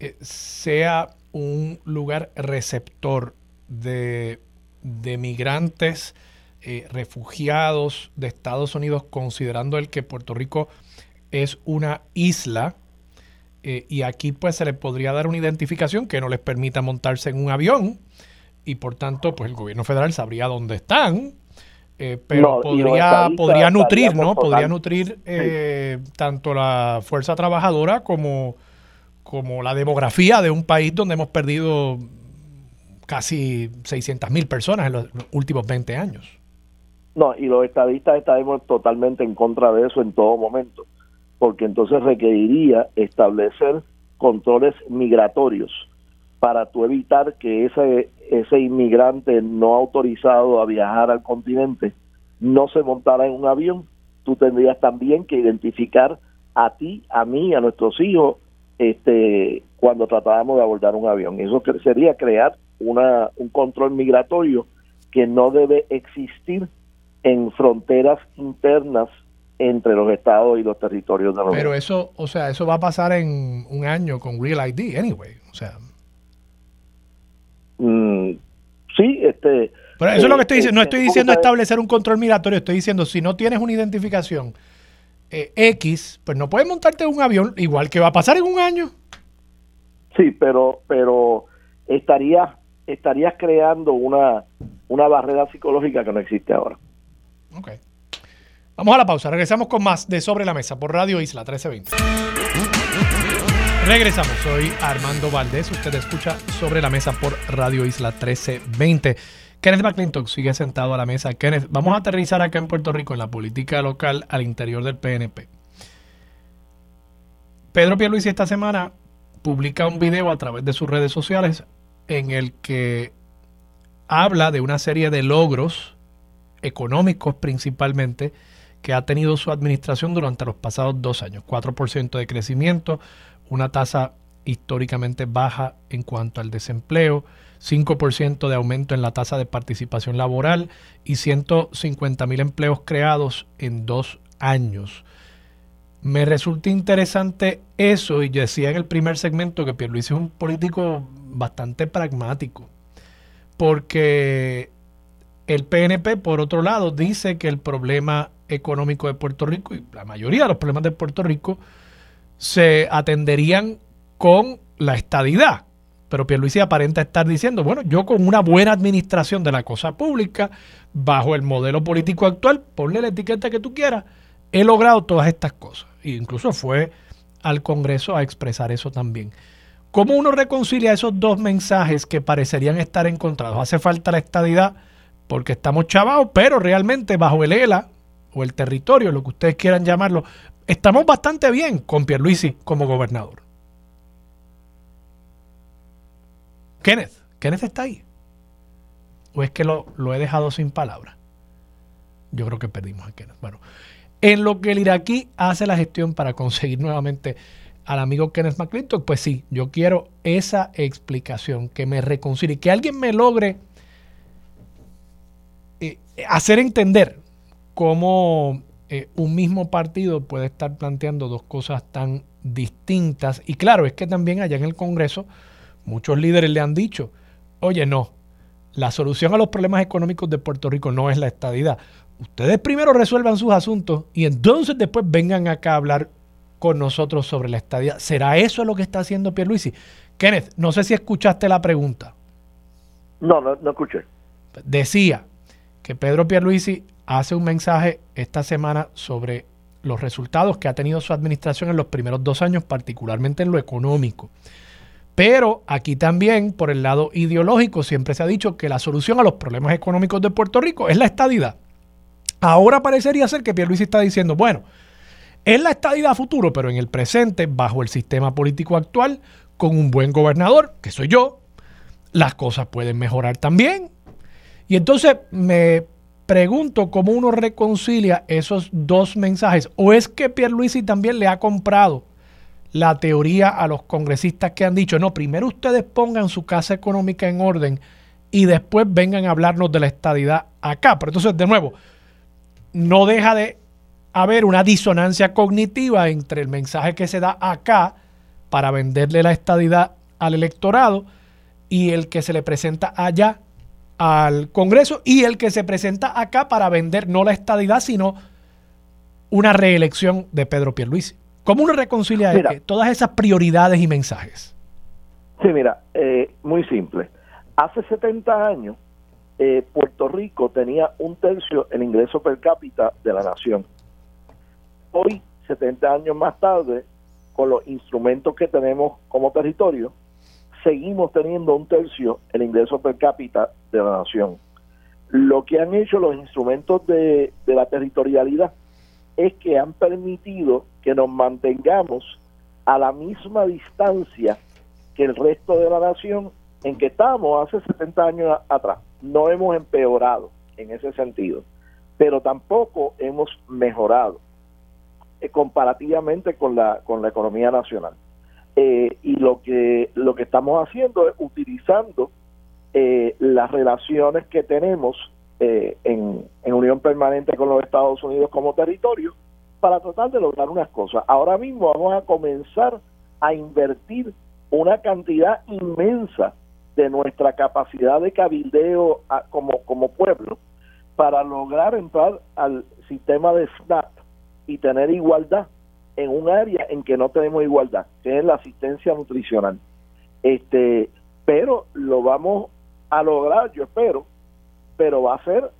eh, sea un lugar receptor de, migrantes, eh, refugiados de Estados Unidos, considerando el que Puerto Rico es una isla eh, y aquí pues se les podría dar una identificación que no les permita montarse en un avión y por tanto pues el gobierno federal sabría dónde están, pero podría, podría nutrir, ¿no? Podría nutrir tanto la fuerza trabajadora como como la demografía de un país donde hemos perdido casi 600 mil personas en los últimos 20 años. No, y los estadistas estaremos totalmente en contra de eso en todo momento, porque entonces requeriría establecer controles migratorios para tú evitar que ese, ese inmigrante no autorizado a viajar al continente no se montara en un avión. Tú tendrías también que identificar a ti, a mí, a nuestros hijos, este, cuando tratábamos de abordar un avión. Eso sería crear una, un control migratorio que no debe existir en fronteras internas entre los estados y los territorios de la Pero eso, o sea, eso va a pasar en un año con Real ID, anyway, o sea. Mm, sí, este. Pero eso es lo que estoy diciendo. No estoy diciendo establecer un control migratorio, estoy diciendo si no tienes una identificación eh, X, pues no puedes montarte un avión, igual que va a pasar en un año. Sí, pero, pero estarías, estarías creando una, una barrera psicológica que no existe ahora. Ok. Vamos a la pausa. Regresamos con más de Sobre la Mesa por Radio Isla 1320. Regresamos. Soy Armando Valdés. Usted escucha Sobre la Mesa por Radio Isla 1320. Kenneth McClintock sigue sentado a la mesa. Kenneth, vamos a aterrizar acá en Puerto Rico en la política local al interior del PNP. Pedro Pierluisi esta semana publica un video a través de sus redes sociales en el que habla de una serie de logros económicos principalmente que ha tenido su administración durante los pasados dos años. 4% de crecimiento, una tasa históricamente baja en cuanto al desempleo, 5% de aumento en la tasa de participación laboral y 150 mil empleos creados en dos años. Me resulta interesante eso y yo decía en el primer segmento que Pierluisi es un político bastante pragmático porque el PNP, por otro lado, dice que el problema económico de Puerto Rico y la mayoría de los problemas de Puerto Rico se atenderían con la estadidad. Pero Pierluisi aparenta estar diciendo, bueno, yo con una buena administración de la cosa pública, bajo el modelo político actual, ponle la etiqueta que tú quieras, he logrado todas estas cosas. E incluso fue al Congreso a expresar eso también. ¿Cómo uno reconcilia esos dos mensajes que parecerían estar encontrados? Hace falta la estadidad porque estamos chavados, pero realmente bajo el ELA, o el territorio, lo que ustedes quieran llamarlo, estamos bastante bien con Pierluisi como gobernador. Kenneth, Kenneth está ahí. ¿O es que lo, lo he dejado sin palabras? Yo creo que perdimos a Kenneth. Bueno, en lo que el iraquí hace la gestión para conseguir nuevamente al amigo Kenneth McClintock, pues sí, yo quiero esa explicación, que me reconcilie, que alguien me logre eh, hacer entender cómo eh, un mismo partido puede estar planteando dos cosas tan distintas. Y claro, es que también allá en el Congreso muchos líderes le han dicho, oye, no, la solución a los problemas económicos de Puerto Rico no es la estadidad. Ustedes primero resuelvan sus asuntos y entonces después vengan acá a hablar con nosotros sobre la estadidad. ¿Será eso lo que está haciendo Pierluisi? Kenneth, no sé si escuchaste la pregunta. No, no, no escuché. Decía que Pedro Pierluisi hace un mensaje esta semana sobre los resultados que ha tenido su administración en los primeros dos años, particularmente en lo económico. Pero aquí también, por el lado ideológico, siempre se ha dicho que la solución a los problemas económicos de Puerto Rico es la estadidad. Ahora parecería ser que Pierluisi está diciendo, bueno, es la estadidad futuro, pero en el presente, bajo el sistema político actual, con un buen gobernador, que soy yo, las cosas pueden mejorar también. Y entonces me pregunto cómo uno reconcilia esos dos mensajes. ¿O es que Pierluisi también le ha comprado la teoría a los congresistas que han dicho, no, primero ustedes pongan su casa económica en orden y después vengan a hablarnos de la estadidad acá? Pero entonces, de nuevo, no deja de haber una disonancia cognitiva entre el mensaje que se da acá para venderle la estadidad al electorado y el que se le presenta allá al Congreso y el que se presenta acá para vender no la estadidad, sino una reelección de Pedro Pierluisi. ¿Cómo uno reconcilia todas esas prioridades y mensajes? Sí, mira, eh, muy simple. Hace 70 años, eh, Puerto Rico tenía un tercio el ingreso per cápita de la nación. Hoy, 70 años más tarde, con los instrumentos que tenemos como territorio, seguimos teniendo un tercio el ingreso per cápita de la nación. Lo que han hecho los instrumentos de, la territorialidad es que han permitido que nos mantengamos a la misma distancia que el resto de la nación en que estábamos hace 70 años atrás. No hemos empeorado en ese sentido, pero tampoco hemos mejorado. eh, comparativamente con la, con la economía nacional. Eh, y lo que, lo que estamos haciendo es utilizando eh, las relaciones que tenemos en, en unión permanente con los Estados Unidos como territorio para tratar de lograr unas cosas. Ahora mismo vamos a comenzar a invertir una cantidad inmensa de nuestra capacidad de cabildeo como, como pueblo para lograr entrar al sistema de SNAP y tener igualdad en un área en que no tenemos igualdad, que es la asistencia nutricional. Este, pero lo vamos a lograr, yo espero, pero va a ser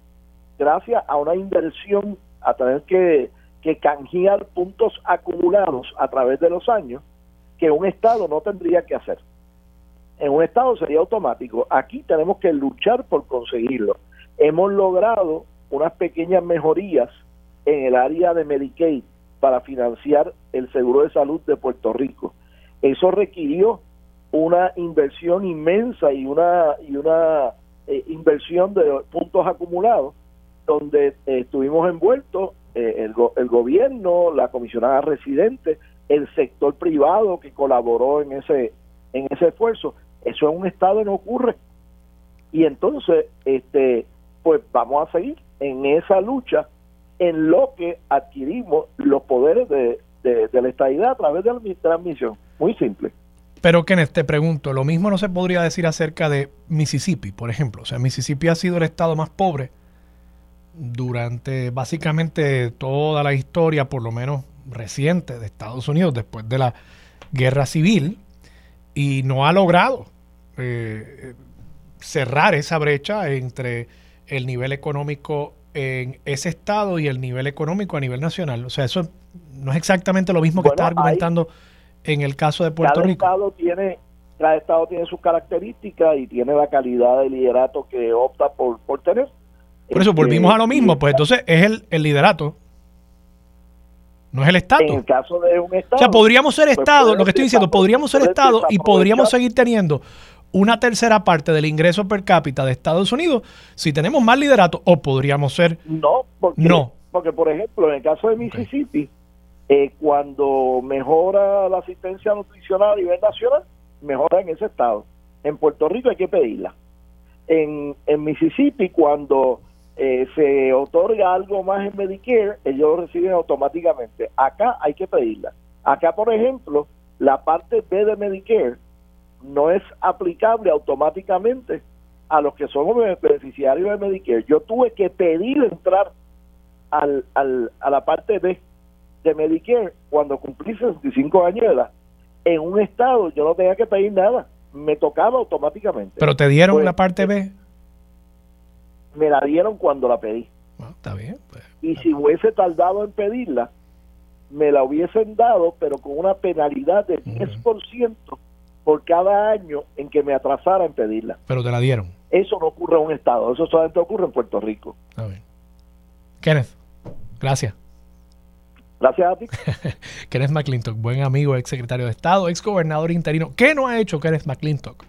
gracias a una inversión, a tener que, que canjear puntos acumulados a través de los años que un Estado no tendría que hacer. En un Estado sería automático. Aquí tenemos que luchar por conseguirlo. Hemos logrado unas pequeñas mejorías en el área de Medicaid para financiar el seguro de salud de Puerto Rico. Eso requirió una inversión inmensa y una y una eh, inversión de puntos acumulados donde eh, estuvimos envueltos eh, el, gobierno, la comisionada residente, el sector privado que colaboró en ese en ese esfuerzo. Eso en un estado no ocurre. Y entonces, este, pues vamos a seguir en esa lucha en lo que adquirimos los poderes de, de, la estadidad a través de la transmisión. Muy simple. Pero Kenneth, te pregunto, lo mismo no se podría decir acerca de Mississippi, por ejemplo. O sea, Mississippi ha sido el estado más pobre durante básicamente toda la historia, por lo menos reciente, de Estados Unidos, después de la guerra civil, y no ha logrado eh, cerrar esa brecha entre el nivel económico en ese estado y el nivel económico a nivel nacional. O sea, eso no es exactamente lo mismo que está argumentando en el caso de Puerto Rico. Estado tiene, cada estado tiene sus características y tiene la calidad de liderato que opta por, por tener. Por eso volvimos a lo mismo, pues entonces es el, el liderato. No es el Estado. En el caso de un Estado. O sea, podríamos ser pues Estado, lo que estoy diciendo, podríamos ser Estado y podríamos seguir teniendo una tercera parte del ingreso per cápita de Estados Unidos si tenemos más liderato o podríamos ser no porque, no porque por ejemplo en el caso de Mississippi eh, cuando mejora la asistencia nutricional a nivel nacional mejora en ese estado. En Puerto Rico hay que pedirla. En, en Mississippi cuando eh, se otorga algo más en Medicare ellos lo reciben automáticamente. Acá hay que pedirla. Acá por ejemplo la parte B de Medicare no es aplicable automáticamente a los que somos beneficiarios de Medicare. Yo tuve que pedir entrar al, al, a la parte B de Medicare cuando cumplí 65 años de edad. En un estado yo no tenía que pedir nada, me tocaba automáticamente. ¿Pero te dieron pues, la parte B? Me la dieron cuando la pedí. Está bien. Pues, y si hubiese tardado en pedirla, me la hubiesen dado, pero con una penalidad de 10% por cada año en que me atrasara en pedirla. Pero te la dieron. Eso no ocurre en un estado, eso solamente ocurre en Puerto Rico. Está bien. Kenneth, gracias. Gracias a ti. Kenneth McClintock, buen amigo, ex secretario de Estado, ex gobernador interino. ¿Qué no ha hecho Kenneth McClintock?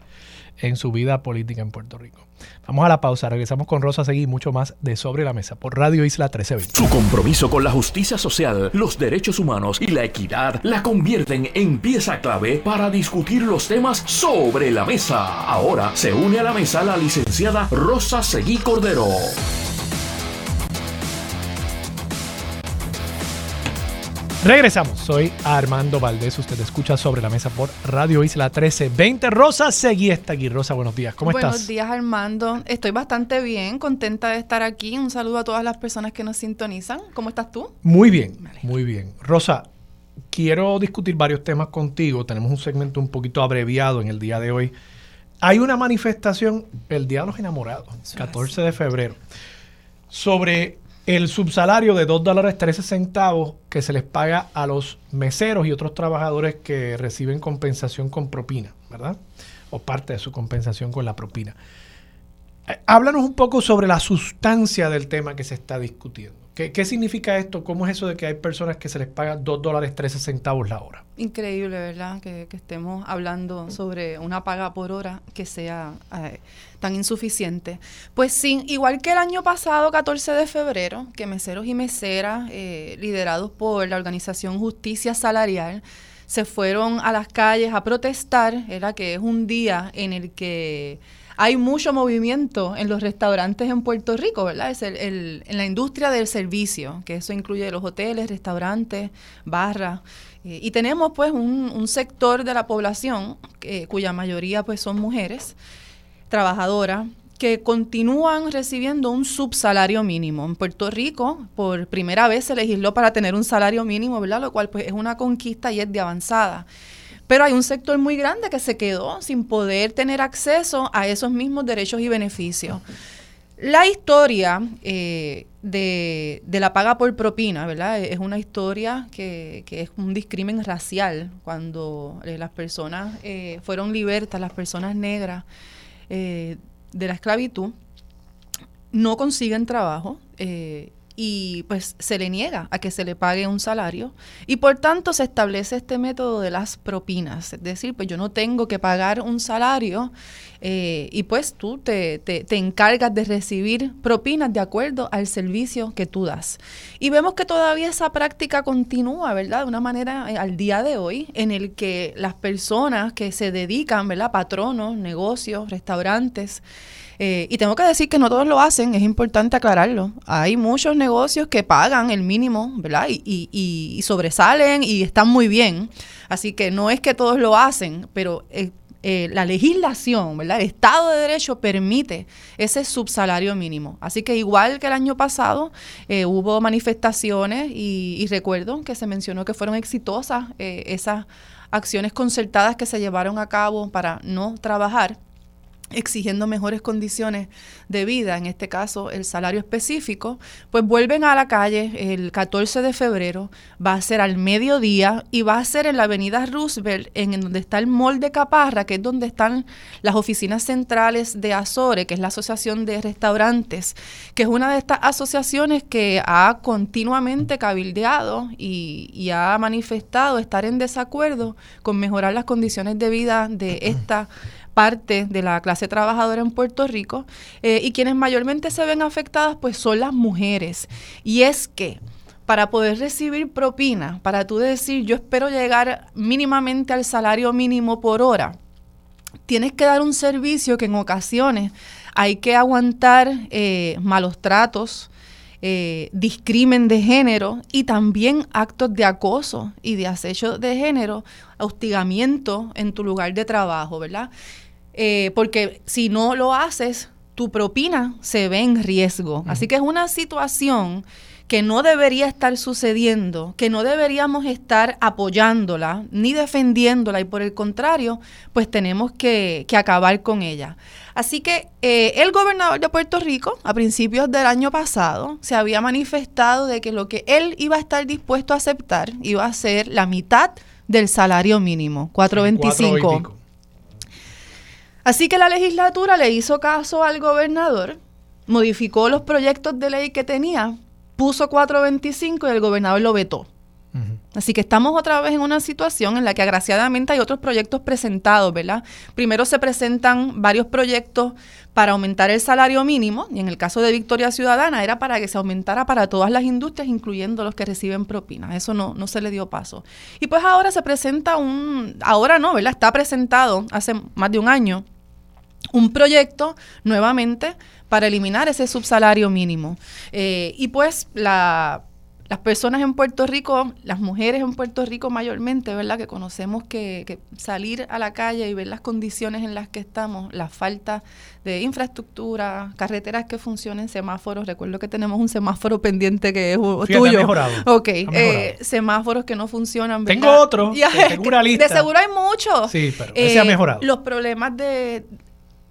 en su vida política en Puerto Rico. Vamos a la pausa, regresamos con Rosa Seguí mucho más de Sobre la Mesa por Radio Isla 1320. Su compromiso con la justicia social, los derechos humanos y la equidad la convierten en pieza clave para discutir los temas sobre la mesa. Ahora se une a la mesa la licenciada Rosa Seguí Cordero. Regresamos, soy Armando Valdés, usted escucha sobre la mesa por Radio Isla 1320. Rosa, seguí esta aquí. Rosa, buenos días, ¿cómo estás? Buenos días Armando, estoy bastante bien, contenta de estar aquí. Un saludo a todas las personas que nos sintonizan. ¿Cómo estás tú? Muy bien, muy bien. Rosa, quiero discutir varios temas contigo. Tenemos un segmento un poquito abreviado en el día de hoy. Hay una manifestación el Día de los Enamorados, 14 de febrero, sobre el subsalario de 2 dólares 13 centavos que se les paga a los meseros y otros trabajadores que reciben compensación con propina, ¿verdad? O parte de su compensación con la propina. Eh, háblanos un poco sobre la sustancia del tema que se está discutiendo. ¿Qué, ¿Qué, significa esto? ¿Cómo es eso de que hay personas que se les paga 2 dólares 13 centavos la hora? Increíble, ¿verdad? Que, que estemos hablando sobre una paga por hora que sea eh, tan insuficiente. Pues sí, igual que el año pasado, 14 de febrero, que meseros y meseras, eh, liderados por la organización Justicia Salarial, se fueron a las calles a protestar, era que es un día en el que hay mucho movimiento en los restaurantes en Puerto Rico, ¿verdad? Es el, en la industria del servicio, que eso incluye los hoteles, restaurantes, barras. Eh, y tenemos pues un, sector de la población eh, cuya mayoría pues son mujeres trabajadoras que continúan recibiendo un subsalario mínimo. En Puerto Rico, por primera vez se legisló para tener un salario mínimo, ¿verdad? Lo cual pues es una conquista y es de avanzada. Pero hay un sector muy grande que se quedó sin poder tener acceso a esos mismos derechos y beneficios. La historia eh, de, la paga por propina, ¿verdad? Es una historia que, es un discrimen racial cuando eh, las personas eh, fueron libertas, las personas negras de la esclavitud, no consiguen trabajo y pues se le niega a que se le pague un salario y por tanto se establece este método de las propinas, es decir, pues yo no tengo que pagar un salario eh, y pues tú te, te, encargas de recibir propinas de acuerdo al servicio que tú das. Y vemos que todavía esa práctica continúa, ¿verdad? De una manera eh, al día de hoy en el que las personas que se dedican, ¿verdad? Patronos, negocios, restaurantes, eh, y tengo que decir que no todos lo hacen, es importante aclararlo. Hay muchos negocios que pagan el mínimo, ¿verdad? Y, y, sobresalen y están muy bien. Así que no es que todos lo hacen, pero eh, eh, la legislación, ¿verdad? El Estado de Derecho permite ese subsalario mínimo. Así que igual que el año pasado, hubo manifestaciones y, y, recuerdo que se mencionó que fueron exitosas esas acciones concertadas que se llevaron a cabo para no trabajar exigiendo mejores condiciones de vida, en este caso el salario específico, pues vuelven a la calle el 14 de febrero, va a ser al mediodía y va a ser en la avenida Roosevelt, en, donde está el Mall de Caparra, que es donde están las oficinas centrales de Azore, que es la Asociación de Restaurantes, que es una de estas asociaciones que ha continuamente cabildeado y, y ha manifestado estar en desacuerdo con mejorar las condiciones de vida de esta parte de la clase trabajadora en Puerto Rico eh, y quienes mayormente se ven afectadas pues son las mujeres. Y es que para poder recibir propina, para tú decir yo espero llegar mínimamente al salario mínimo por hora, tienes que dar un servicio que en ocasiones hay que aguantar eh, malos tratos, eh, discrimen de género y también actos de acoso y de acecho de género, hostigamiento en tu lugar de trabajo, ¿verdad? Eh, porque si no lo haces, tu propina se ve en riesgo. Así que es una situación que no debería estar sucediendo, que no deberíamos estar apoyándola ni defendiéndola y por el contrario, pues tenemos que, acabar con ella. Así que eh, el gobernador de Puerto Rico, a principios del año pasado, se había manifestado de que lo que él iba a estar dispuesto a aceptar iba a ser la mitad del salario mínimo, 425. Así que la legislatura le hizo caso al gobernador, modificó los proyectos de ley que tenía, puso 425 y el gobernador lo vetó. Así que estamos otra vez en una situación en la que agraciadamente hay otros proyectos presentados, ¿verdad? Primero se presentan varios proyectos para aumentar el salario mínimo, y en el caso de Victoria Ciudadana era para que se aumentara para todas las industrias, incluyendo los que reciben propinas. Eso no, no se le dio paso. Y pues ahora se presenta un, ahora no, ¿verdad? Está presentado hace más de un año un proyecto nuevamente para eliminar ese subsalario mínimo. Eh, y pues la, las personas en Puerto Rico, las mujeres en Puerto Rico mayormente, ¿verdad? Que conocemos que, salir a la calle y ver las condiciones en las que estamos, la falta de infraestructura, carreteras que funcionen, semáforos. Recuerdo que tenemos un semáforo pendiente que es tuyo. Ha mejorado. Ok, eh, semáforos que no funcionan. Tengo otro, tengo una lista. De seguro hay muchos. Sí, pero ese ha mejorado. Los problemas de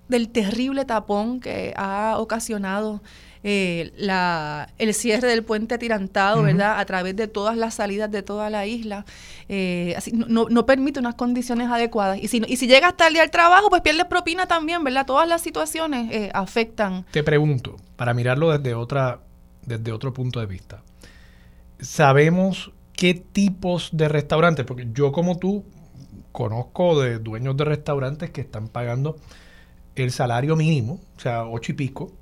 del terrible tapón que ha ocasionado eh, la, el cierre del puente atirantado, ¿verdad? A través de todas las salidas de toda la isla. Eh, así, no, no, permite unas condiciones adecuadas. Y si, y si llega hasta el día del trabajo, pues pierdes propina también, ¿verdad? Todas las situaciones eh, afectan. Te pregunto, para mirarlo desde otra desde otro punto de vista. Sabemos qué tipos de restaurantes, porque yo como tú conozco de dueños de restaurantes que están pagando el salario mínimo, o sea, ocho y pico,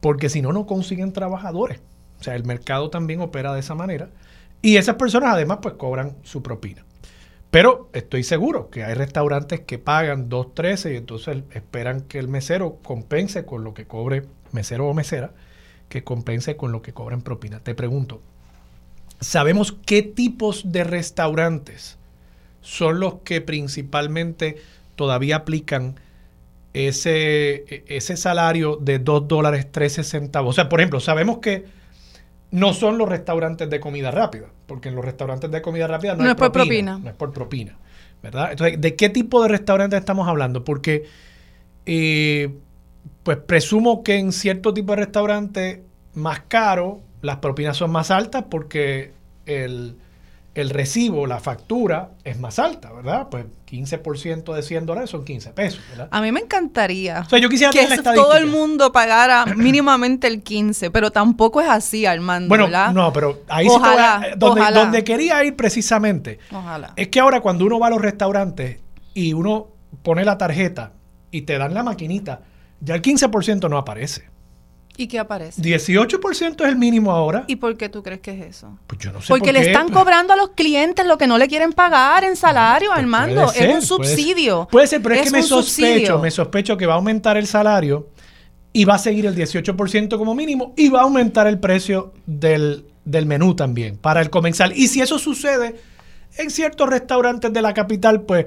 porque si no, no consiguen trabajadores. O sea, el mercado también opera de esa manera. Y esas personas además pues cobran su propina. Pero estoy seguro que hay restaurantes que pagan 2.13 y entonces esperan que el mesero compense con lo que cobre mesero o mesera, que compense con lo que cobra en propina. Te pregunto, ¿sabemos qué tipos de restaurantes son los que principalmente todavía aplican ese, ese salario de 2 dólares 13 centavos? O sea, por ejemplo, sabemos que no son los restaurantes de comida rápida, porque en los restaurantes de comida rápida no, es por propina. No es por propina, ¿verdad? Entonces, ¿de qué tipo de restaurantes estamos hablando? Porque, eh, pues presumo que en cierto tipo de restaurante más caro, las propinas son más altas porque el, el recibo, la factura es más alta, ¿verdad? Pues 15% de 100 dólares son 15 pesos, ¿verdad? A mí me encantaría o sea, yo quisiera que todo el mundo pagara mínimamente el 15, pero tampoco es así, Armando, bueno, ¿verdad? no, pero ahí sí te donde, donde quería ir precisamente ojalá. es que ahora cuando uno va a los restaurantes y uno pone la tarjeta y te dan la maquinita, ya el 15% no aparece. ¿Y qué aparece? 18% es el mínimo ahora. ¿Y por qué tú crees que es eso? Pues yo no sé Porque por le están cobrando a los clientes lo que no le quieren pagar en salario, Pues Armando. ser, es un subsidio. Puede ser, pero es, que me sospecho, subsidio. me sospecho que va a aumentar el salario y va a seguir el 18% como mínimo y va a aumentar el precio del, del menú también para el comensal. Y si eso sucede en ciertos restaurantes de la capital, pues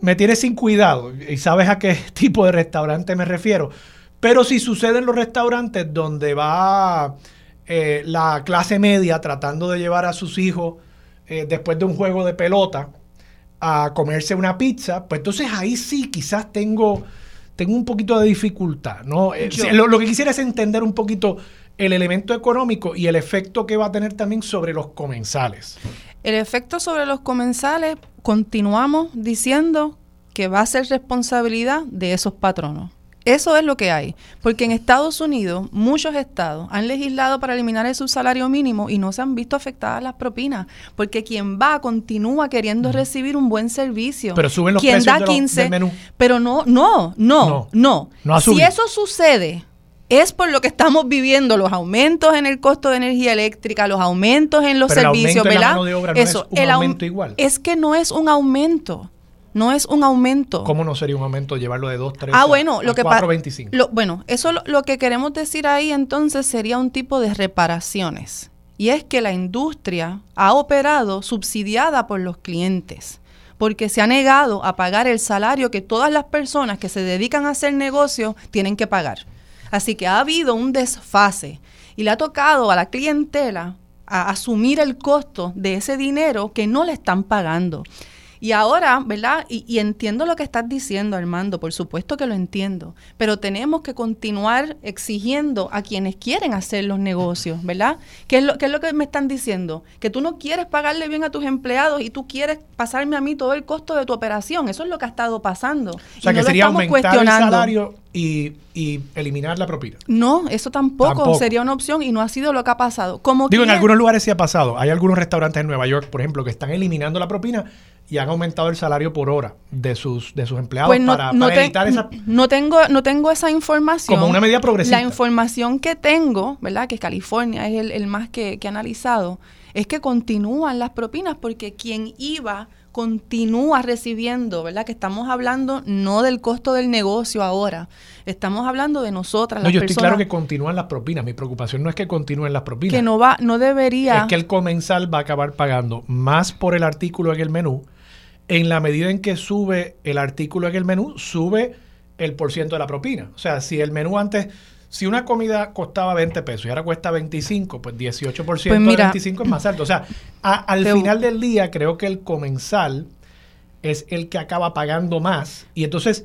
me tienes sin cuidado y sabes a qué tipo de restaurante me refiero. Pero si sucede en los restaurantes donde va eh, la clase media tratando de llevar a sus hijos eh, después de un juego de pelota a comerse una pizza, pues entonces ahí sí quizás tengo, tengo un poquito de dificultad. ¿no? Eh, Yo- lo, lo que quisiera es entender un poquito el elemento económico y el efecto que va a tener también sobre los comensales. El efecto sobre los comensales, continuamos diciendo que va a ser responsabilidad de esos patronos. Eso es lo que hay. Porque en Estados Unidos, muchos estados han legislado para eliminar el subsalario mínimo y no se han visto afectadas las propinas. Porque quien va continúa queriendo recibir un buen servicio. Pero suben los quien precios da de los- 15, del menú. Pero no, no, no, No. no. Si eso sucede, es por lo que estamos viviendo, los aumentos en el costo de energía eléctrica, los aumentos en los Pero el servicios, la ¿verdad? de obra no es un el aum- aumento igual. Es que no es un aumento. No es un aumento. ¿Cómo no sería un aumento llevarlo de 2, 3 Ah, bueno, lo que pasa. 4.25? Lo, bueno, eso lo, lo que queremos decir ahí entonces sería un tipo de reparaciones. Y es que la industria ha operado subsidiada por los clientes, porque se ha negado a pagar el salario que todas las personas que se dedican a hacer negocio tienen que pagar. Así que ha habido un desfase y le ha tocado a la clientela a asumir el costo de ese dinero que no le están pagando. Y ahora, ¿verdad? Y, y entiendo lo que estás diciendo, Armando, por supuesto que lo entiendo, pero tenemos que continuar exigiendo a quienes quieren hacer los negocios, ¿verdad? ¿Qué es, lo, qué es lo que me están diciendo? Que tú no quieres pagarle bien a tus empleados y tú quieres pasarme a mí todo el costo de tu operación. Eso es lo que ha estado pasando. O sea, Y que no lo sería estamos aumentar el cuestionando. salario y, y eliminar la propina. No, eso tampoco, Tampoco. sería una opción y no ha sido lo que ha pasado. Como Digo, en algunos lugares sí ha pasado. Hay algunos restaurantes en Nueva York, por ejemplo, que están eliminando la propina y han aumentado el salario por hora de sus, de sus empleados Pues no, para, no para te- evitar esa... no tengo no tengo esa información. Como una medida progresista. La información que tengo, ¿verdad? Que California es el, el más que, que he analizado, es que continúan las propinas porque quien iba continúa recibiendo, ¿verdad? Que estamos hablando no del costo del negocio ahora, estamos hablando de nosotras, No, las yo estoy personas claro que continúan las propinas. Mi preocupación no es que continúen las propinas. que no va, no debería. es que el comensal va a acabar pagando más por el artículo en el menú. En la medida en que sube el artículo en el menú, sube el por ciento de la propina. O sea, si el menú antes, si una comida costaba 20 pesos y ahora cuesta 25, pues 18% Pues de mira, 25 es más alto. O sea, a- al te- final del día creo que el comensal es el que acaba pagando más. Y entonces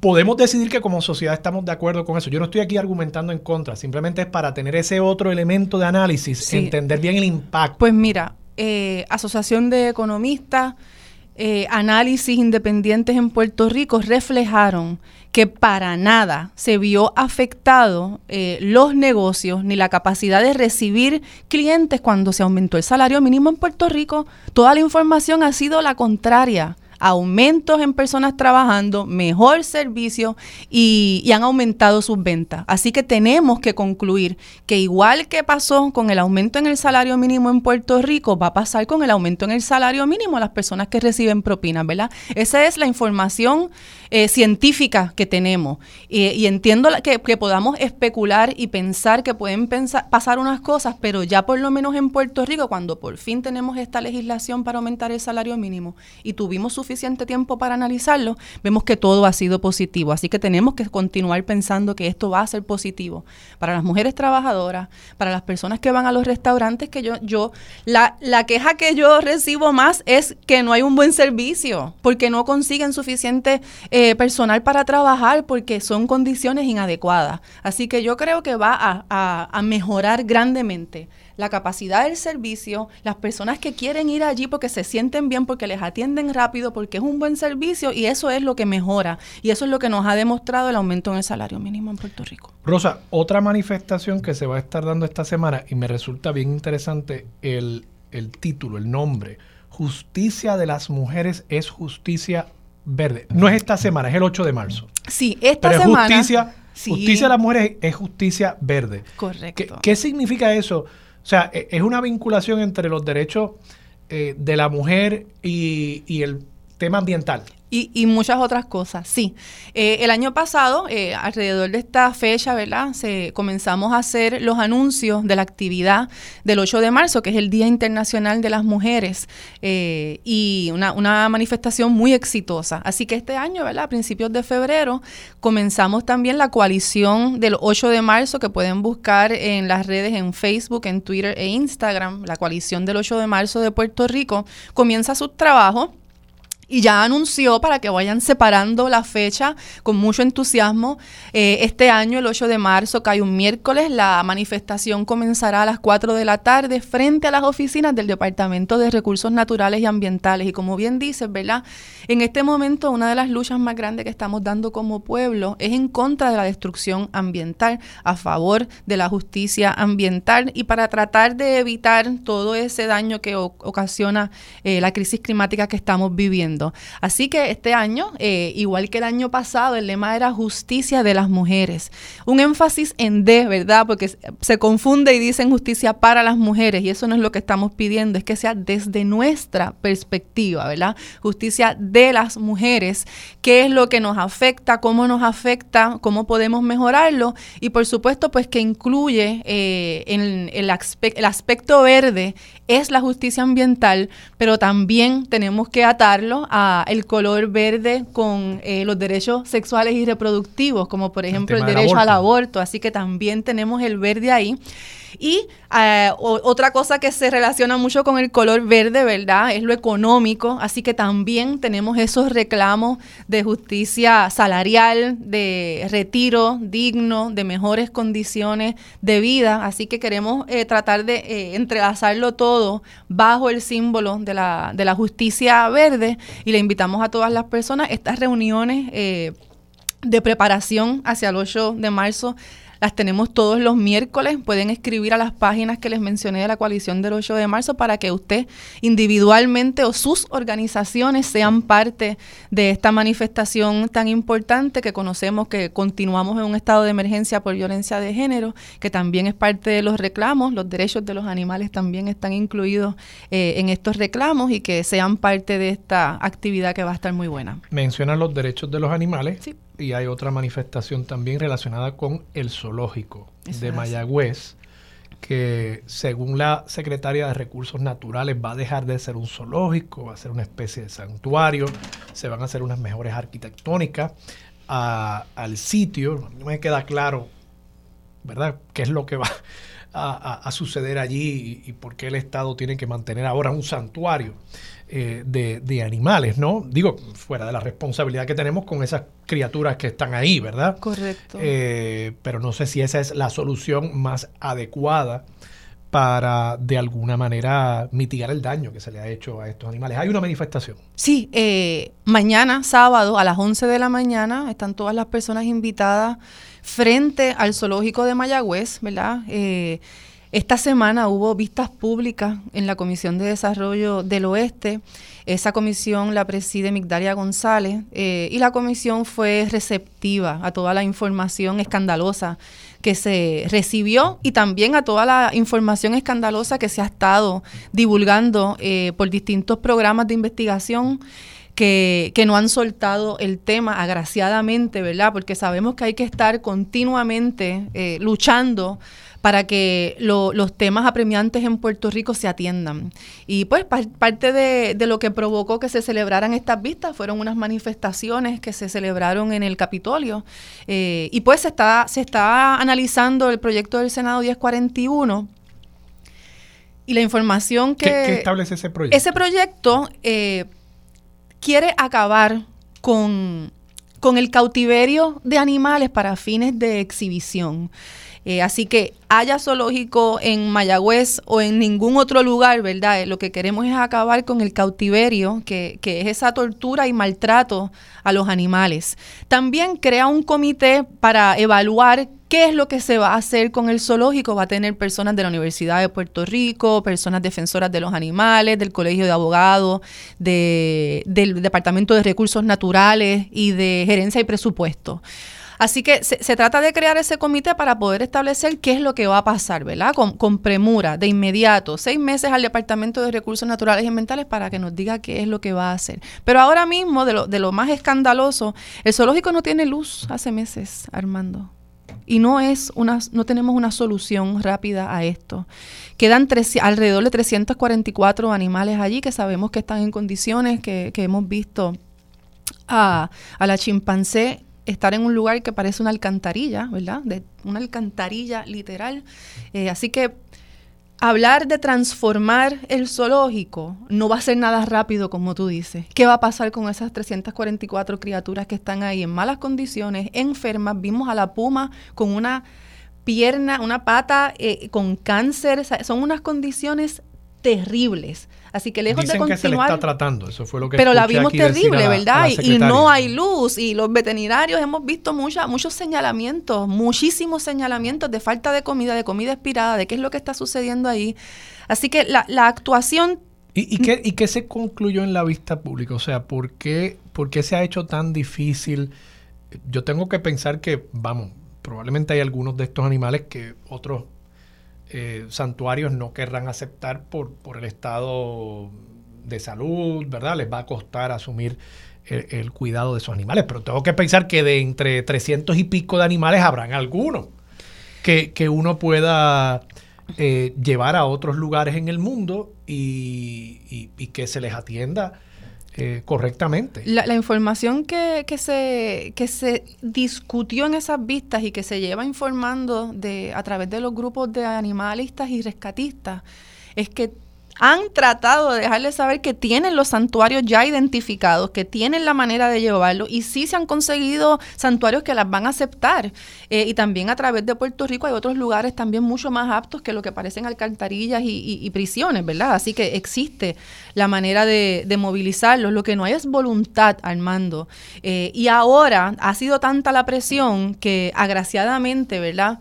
podemos decidir que como sociedad estamos de acuerdo con eso. Yo no estoy aquí argumentando en contra, simplemente es para tener ese otro elemento de análisis, Sí. entender bien el impacto. Pues mira, eh, Asociación de Economistas, eh, análisis independientes en Puerto Rico reflejaron que para nada se vio afectado eh, los negocios ni la capacidad de recibir clientes cuando se aumentó el salario mínimo en Puerto Rico. Toda la información ha sido la contraria aumentos en personas trabajando, mejor servicio y, han aumentado sus ventas. Así que tenemos que concluir que igual que pasó con el aumento en el salario mínimo en Puerto Rico, va a pasar con el aumento en el salario mínimo a las personas que reciben propinas, ¿verdad? Esa es la información eh, científica que tenemos. y entiendo que, podamos especular y pensar que pueden pasar unas cosas, pero ya por lo menos en Puerto Rico, cuando por fin tenemos esta legislación para aumentar el salario mínimo y tuvimos suficiente tiempo para analizarlo, vemos que todo ha sido positivo. Así que tenemos que continuar pensando que esto va a ser positivo para las mujeres trabajadoras, para las personas que van a los restaurantes, que yo, yo, la, la queja que yo recibo más es que no hay un buen servicio, porque no consiguen suficiente eh, personal para trabajar, porque son condiciones inadecuadas. Así que yo creo que va a, a mejorar grandemente la capacidad del servicio, las personas que quieren ir allí porque se sienten bien, porque les atienden rápido, porque es un buen servicio y eso es lo que mejora y eso es lo que nos ha demostrado el aumento en el salario mínimo en Puerto Rico. Rosa, otra manifestación que se va a estar dando esta semana y me resulta bien interesante el, título, el nombre. Justicia de las mujeres es justicia verde. No es esta semana, es el 8 de marzo. Sí, esta semana. justicia, justicia de las mujeres es justicia verde. Correcto. ¿Qué significa eso? O sea, e, es una vinculación entre los derechos eh, de la mujer y el tema ambiental. Y, muchas otras cosas, sí. Eh, el año pasado, eh, alrededor de esta fecha, ¿verdad? Se, comenzamos a hacer los anuncios de la actividad del 8 de marzo, que es el Día Internacional de las Mujeres, eh, y una, una, manifestación muy exitosa. Así que este año, ¿verdad? A principios de febrero, comenzamos también la coalición del 8 de marzo, que pueden buscar en las redes, en Facebook, en Twitter e Instagram. La coalición del 8 de marzo de Puerto Rico comienza su trabajo y ya anunció para que vayan separando la fecha con mucho entusiasmo. Eh, este año, el 8 de marzo, cae un miércoles, la manifestación comenzará a las 4 de la tarde frente a las oficinas del Departamento de Recursos Naturales y Ambientales. Y como bien dices, ¿verdad? En este momento, una de las luchas más grandes que estamos dando como pueblo es en contra de la destrucción ambiental, a favor de la justicia ambiental y para tratar de evitar todo ese daño que ocasiona eh, la crisis climática que estamos viviendo. Así que este año, eh, igual que el año pasado, el lema era justicia de las mujeres. Un énfasis en D, ¿verdad? Porque se confunde y dicen justicia para las mujeres y eso no es lo que estamos pidiendo, es que sea desde nuestra perspectiva, ¿verdad? Justicia de las mujeres, qué es lo que nos afecta, cómo nos afecta, cómo podemos mejorarlo y por supuesto pues que incluye eh, el aspecto verde es la justicia ambiental, pero también tenemos que atarlo a el color verde con eh, los derechos sexuales y reproductivos, como por ejemplo el, derecho al aborto. Así que también tenemos el verde ahí. Y eh, otra cosa que se relaciona mucho con el color verde, ¿verdad? Es lo económico, así que también tenemos esos reclamos de justicia salarial, de retiro digno, de mejores condiciones de vida, así que queremos eh, tratar de eh, entrelazarlo todo bajo el símbolo de la, de la justicia verde. Y le invitamos a todas las personas estas reuniones de preparación hacia el 8 de marzo las tenemos todos los miércoles. Pueden escribir a las páginas que les mencioné de la coalición del 8 de marzo para que usted individualmente o sus organizaciones sean parte de esta manifestación tan importante que conocemos que continuamos en un estado de emergencia por violencia de género, que también es parte de los reclamos. Los derechos de los animales también están incluidos eh, en estos reclamos y que sean parte de esta actividad que va a estar muy buena. Mencionan los derechos de los animales. Sí y hay otra manifestación también relacionada con el zoológico de Mayagüez, que según la secretaria de Recursos Naturales va a dejar de ser un zoológico, va a ser una especie de santuario, se van a hacer unas mejores arquitectónicas al sitio. No me queda claro, ¿verdad?, qué es lo que va a, suceder allí y, y por qué el Estado tiene que mantener ahora un santuario. Eh, de, animales, ¿no? Digo, fuera de la responsabilidad que tenemos con esas criaturas que están ahí, ¿verdad? Correcto. Eh, pero no sé si esa es la solución más adecuada para de alguna manera mitigar el daño que se le ha hecho a estos animales. Hay una manifestación. Sí, eh, mañana, sábado, a las 11 de la mañana, están todas las personas invitadas frente al zoológico de Mayagüez, ¿verdad? Esta semana hubo vistas públicas en la Comisión de Desarrollo del Oeste. Esa comisión la preside Migdalia González eh, y la comisión fue receptiva a toda la información escandalosa que se recibió y también a toda la información escandalosa que se ha estado divulgando eh, por distintos programas de investigación. Que, no han soltado el tema agraciadamente, ¿verdad? Porque sabemos que hay que estar continuamente eh, luchando para que los temas apremiantes en Puerto Rico se atiendan. Y pues parte de, lo que provocó que se celebraran estas vistas fueron unas manifestaciones que se celebraron en el Capitolio. Eh, y pues se está, se está analizando el proyecto del Senado 1041. Y la información que... ¿Qué, establece ese proyecto? Ese proyecto eh, quiere acabar con, con el cautiverio de animales para fines de exhibición. Eh, así que haya zoológico en Mayagüez o en ningún otro lugar, ¿verdad? Eh, lo que queremos es acabar con el cautiverio, que, que, es esa tortura y maltrato a los animales. También crea un comité para evaluar qué es lo que se va a hacer con el zoológico. Va a tener personas de la Universidad de Puerto Rico, personas defensoras de los animales, del Colegio de Abogados, de, del Departamento de Recursos Naturales y de Gerencia y Presupuesto. Así que se, trata de crear ese comité para poder establecer qué es lo que va a pasar, ¿verdad? Con, premura, de inmediato, seis meses al Departamento de Recursos Naturales y Ambientales para que nos diga qué es lo que va a hacer. Pero ahora mismo, de lo, de lo más escandaloso, el zoológico no tiene luz hace meses, Armando y no es una no tenemos una solución rápida a esto. Quedan alrededor de 344 animales allí que sabemos que están en condiciones que, que hemos visto a, a, la chimpancé estar en un lugar que parece una alcantarilla, ¿verdad? De una alcantarilla literal. Eh, así que hablar de transformar el zoológico no va a ser nada rápido, como tú dices. ¿Qué va a pasar con esas 344 criaturas que están ahí en malas condiciones, enfermas? Vimos a la puma con una pierna, una pata eh, con cáncer. son unas condiciones terribles. Así que lejos de continuar. que se le está tratando, eso fue lo que Pero la vimos terrible, ¿verdad? y no hay luz. Y los veterinarios hemos visto mucha, muchos señalamientos, muchísimos señalamientos de falta de comida, de comida expirada, de qué es lo que está sucediendo ahí. Así que la, la actuación. ¿Y, y, qué, ¿Y qué se concluyó en la vista pública? O sea, ¿por qué, ¿por qué se ha hecho tan difícil? Yo tengo que pensar que, vamos, probablemente hay algunos de estos animales que otros eh, santuarios no querrán aceptar por, por el estado de salud, ¿verdad? Les va a costar asumir el, cuidado de esos animales. Pero tengo que pensar que de entre 300 y pico de animales habrán algunos que, uno pueda eh, llevar a otros lugares en el mundo y, y que se les atienda eh, correctamente. La, información que, que, se, que se discutió en esas vistas y que se lleva informando de, a través de los grupos de animalistas y rescatistas es que han tratado de dejarles saber que tienen los santuarios ya identificados, que tienen la manera de llevarlo y sí se han conseguido santuarios que las van a aceptar. Eh, y también a través de Puerto Rico hay otros lugares también mucho más aptos que lo que parecen alcantarillas y, prisiones, ¿verdad? Así que existe la manera de, movilizarlos. Lo que no hay es voluntad, Armando. Eh, y ahora ha sido tanta la presión que agraciadamente, ¿verdad?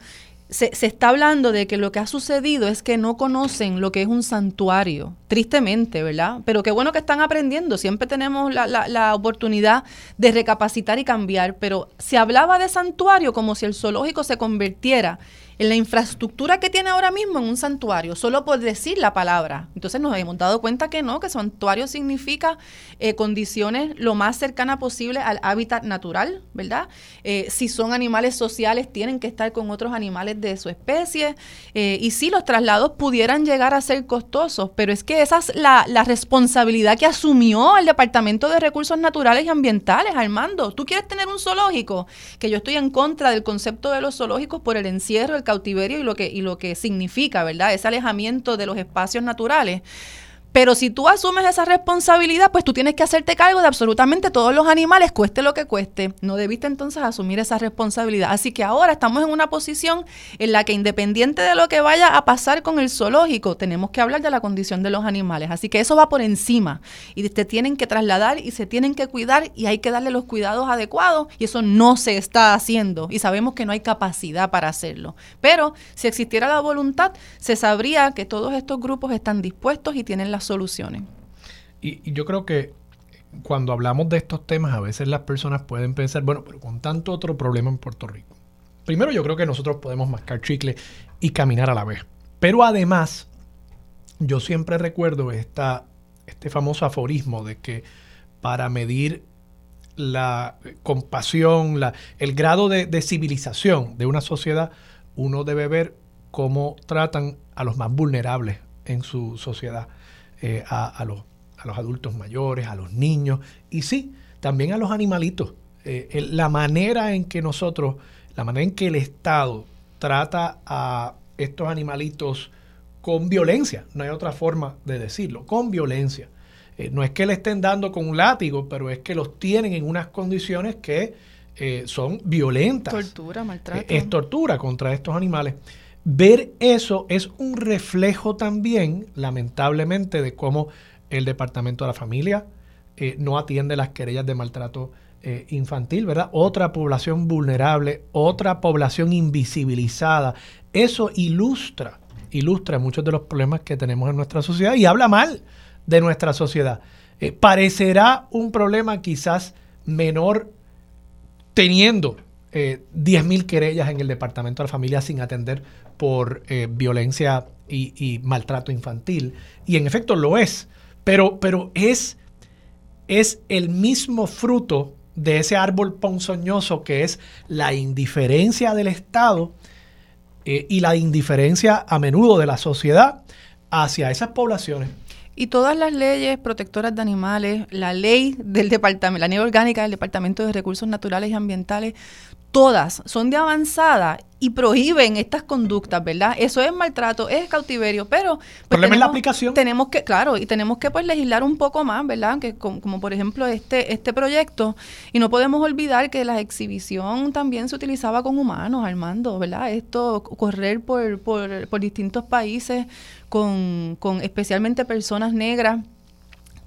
Se, se, está hablando de que lo que ha sucedido es que no conocen lo que es un santuario, tristemente, ¿verdad? Pero qué bueno que están aprendiendo, siempre tenemos la, la, la, oportunidad de recapacitar y cambiar, pero se hablaba de santuario como si el zoológico se convirtiera en la infraestructura que tiene ahora mismo en un santuario, solo por decir la palabra. Entonces nos hemos dado cuenta que no, que santuario significa eh, condiciones lo más cercana posible al hábitat natural, ¿verdad? Eh, si son animales sociales, tienen que estar con otros animales de su especie. Eh, y sí, los traslados pudieran llegar a ser costosos, pero es que esa es la, la responsabilidad que asumió el Departamento de Recursos Naturales y Ambientales, Armando. ¿Tú quieres tener un zoológico? Que yo estoy en contra del concepto de los zoológicos por el encierro, el cautiverio y lo que, y lo que significa, ¿verdad? Ese alejamiento de los espacios naturales. Pero si tú asumes esa responsabilidad, pues tú tienes que hacerte cargo de absolutamente todos los animales, cueste lo que cueste. No debiste entonces asumir esa responsabilidad. Así que ahora estamos en una posición en la que independiente de lo que vaya a pasar con el zoológico, tenemos que hablar de la condición de los animales. Así que eso va por encima y te tienen que trasladar y se tienen que cuidar y hay que darle los cuidados adecuados y eso no se está haciendo y sabemos que no hay capacidad para hacerlo. Pero si existiera la voluntad, se sabría que todos estos grupos están dispuestos y tienen las soluciones. Y, yo creo que cuando hablamos de estos temas, a veces las personas pueden pensar, bueno, pero con tanto otro problema en Puerto Rico. Primero, yo creo que nosotros podemos mascar chicle y caminar a la vez. Pero además, yo siempre recuerdo esta, este famoso aforismo de que para medir la compasión, la, el grado de, civilización de una sociedad, uno debe ver cómo tratan a los más vulnerables en su sociedad, eh, a, los, a, los, adultos mayores, a los niños y sí, también a los animalitos. Eh, la manera en que nosotros, la manera en que el Estado trata a estos animalitos con violencia, no hay otra forma de decirlo, con violencia. Eh, no es que le estén dando con un látigo, pero es que los tienen en unas condiciones que son violentas. Tortura, maltrato. es tortura contra estos animales. Ver eso es un reflejo también, lamentablemente, de cómo el Departamento de la Familia eh, no atiende las querellas de maltrato eh, infantil, ¿verdad? Otra población vulnerable, otra población invisibilizada. Eso ilustra, ilustra muchos de los problemas que tenemos en nuestra sociedad y habla mal de nuestra sociedad. Eh, parecerá un problema quizás menor teniendo eh, 10.000 querellas en el Departamento de la Familia sin atender por eh, violencia y, maltrato infantil. Y en efecto lo es, pero, pero es, es el mismo fruto de ese árbol ponzoñoso que es la indiferencia del Estado eh, y la indiferencia a menudo de la sociedad hacia esas poblaciones. Y todas las leyes protectoras de animales, la ley del departamento, la ley orgánica del Departamento de Recursos Naturales y Ambientales, todas son de avanzada y prohíben estas conductas, ¿verdad? Eso es maltrato, es cautiverio, pero... Pues, problema tenemos, la aplicación. Tenemos que, claro, y tenemos que pues legislar un poco más, ¿verdad? Que como, por ejemplo este, este proyecto, y no podemos olvidar que la exhibición también se utilizaba con humanos, Armando, ¿verdad? Esto, correr por, por, por distintos países con, con especialmente personas negras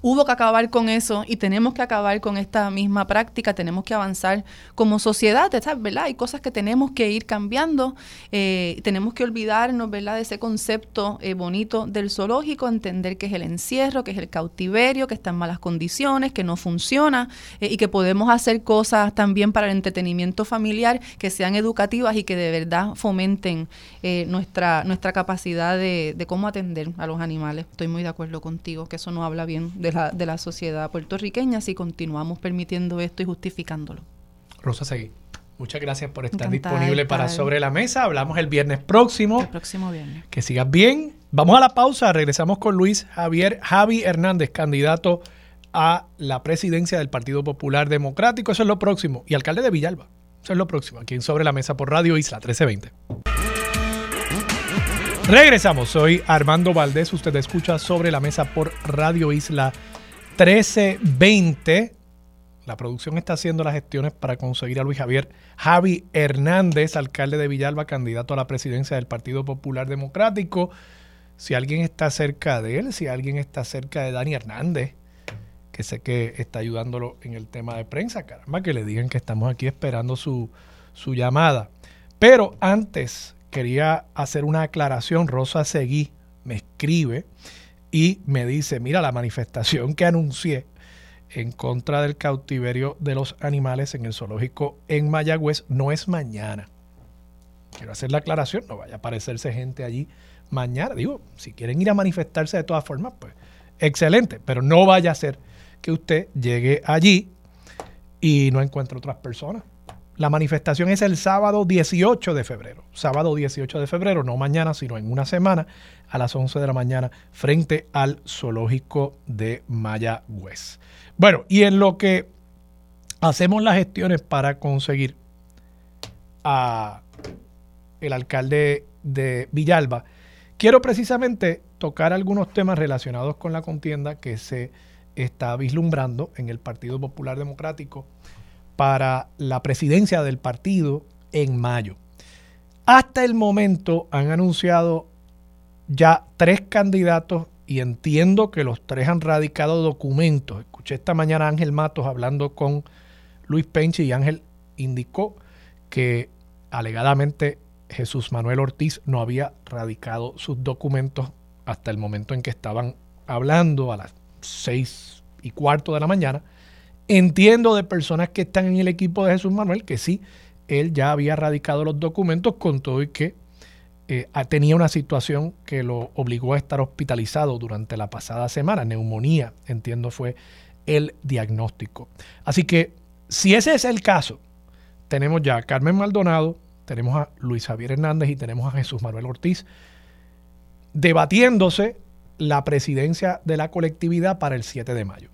Hubo que acabar con eso y tenemos que acabar con esta misma práctica, tenemos que avanzar como sociedad, ¿verdad? Hay cosas que tenemos que ir cambiando, eh, tenemos que olvidarnos, ¿verdad?, de ese concepto eh, bonito del zoológico, entender que es el encierro, que es el cautiverio, que está en malas condiciones, que no funciona eh, y que podemos hacer cosas también para el entretenimiento familiar que sean educativas y que de verdad fomenten nuestra, nuestra capacidad de, de cómo atender a los animales. Estoy muy de acuerdo contigo, que eso no habla bien de de la, sociedad puertorriqueña si continuamos permitiendo esto y justificándolo. Rosa Seguí. Muchas gracias por estar disponible para Sobre la Mesa. Hablamos el viernes próximo. El próximo viernes. Que sigas bien. Vamos a la pausa. Regresamos con Luis Javier Javi Hernández, candidato a la presidencia del Partido Popular Democrático. Eso es lo próximo. Y alcalde de Villalba. Eso es lo próximo. Aquí en Sobre la Mesa por Radio Isla 1320. Regresamos, soy Armando Valdés, usted escucha sobre la mesa por Radio Isla 1320. La producción está haciendo las gestiones para conseguir a Luis Javier Javi Hernández, alcalde de Villalba, candidato a la presidencia del Partido Popular Democrático. Si alguien está cerca de él, si alguien está cerca de Dani Hernández, que sé que está ayudándolo en el tema de prensa, caramba, que le digan que estamos aquí esperando su, su llamada. Pero antes quería hacer una aclaración. Rosa Seguí me escribe y me dice, mira, la manifestación que anuncié en contra del cautiverio de los animales en el zoológico en Mayagüez no es mañana. Quiero hacer la aclaración, no vaya a aparecerse gente allí mañana. Digo, si quieren ir a manifestarse de todas formas, pues excelente, pero no vaya a ser que usted llegue allí y no encuentre otras personas. La manifestación es el sábado 18 de febrero. Sábado 18 de febrero, no mañana, sino en una semana, a las 11 de la mañana, frente al zoológico de Mayagüez. Bueno, y en lo que hacemos las gestiones para conseguir a el alcalde de Villalba, quiero precisamente tocar algunos temas relacionados con la contienda que se está vislumbrando en el Partido Popular Democrático para la presidencia del partido en mayo. Hasta el momento han anunciado ya tres candidatos y entiendo que los tres han radicado documentos. Escuché esta mañana a Ángel Matos hablando con Luis Penche y Ángel indicó que alegadamente Jesús Manuel Ortiz no había radicado sus documentos hasta el momento en que estaban hablando a las seis y cuarto de la mañana. Entiendo de personas que están en el equipo de Jesús Manuel que sí, él ya había radicado los documentos con todo y que eh, tenía una situación que lo obligó a estar hospitalizado durante la pasada semana, neumonía, entiendo fue el diagnóstico. Así que si ese es el caso, tenemos ya a Carmen Maldonado, tenemos a Luis Javier Hernández y tenemos a Jesús Manuel Ortiz debatiéndose la presidencia de la colectividad para el 7 de mayo.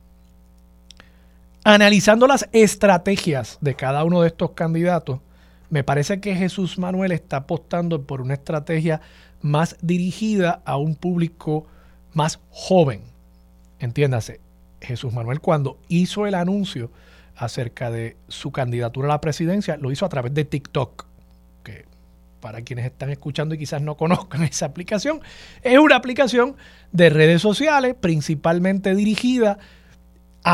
Analizando las estrategias de cada uno de estos candidatos, me parece que Jesús Manuel está apostando por una estrategia más dirigida a un público más joven. Entiéndase, Jesús Manuel cuando hizo el anuncio acerca de su candidatura a la presidencia, lo hizo a través de TikTok, que para quienes están escuchando y quizás no conozcan esa aplicación, es una aplicación de redes sociales principalmente dirigida a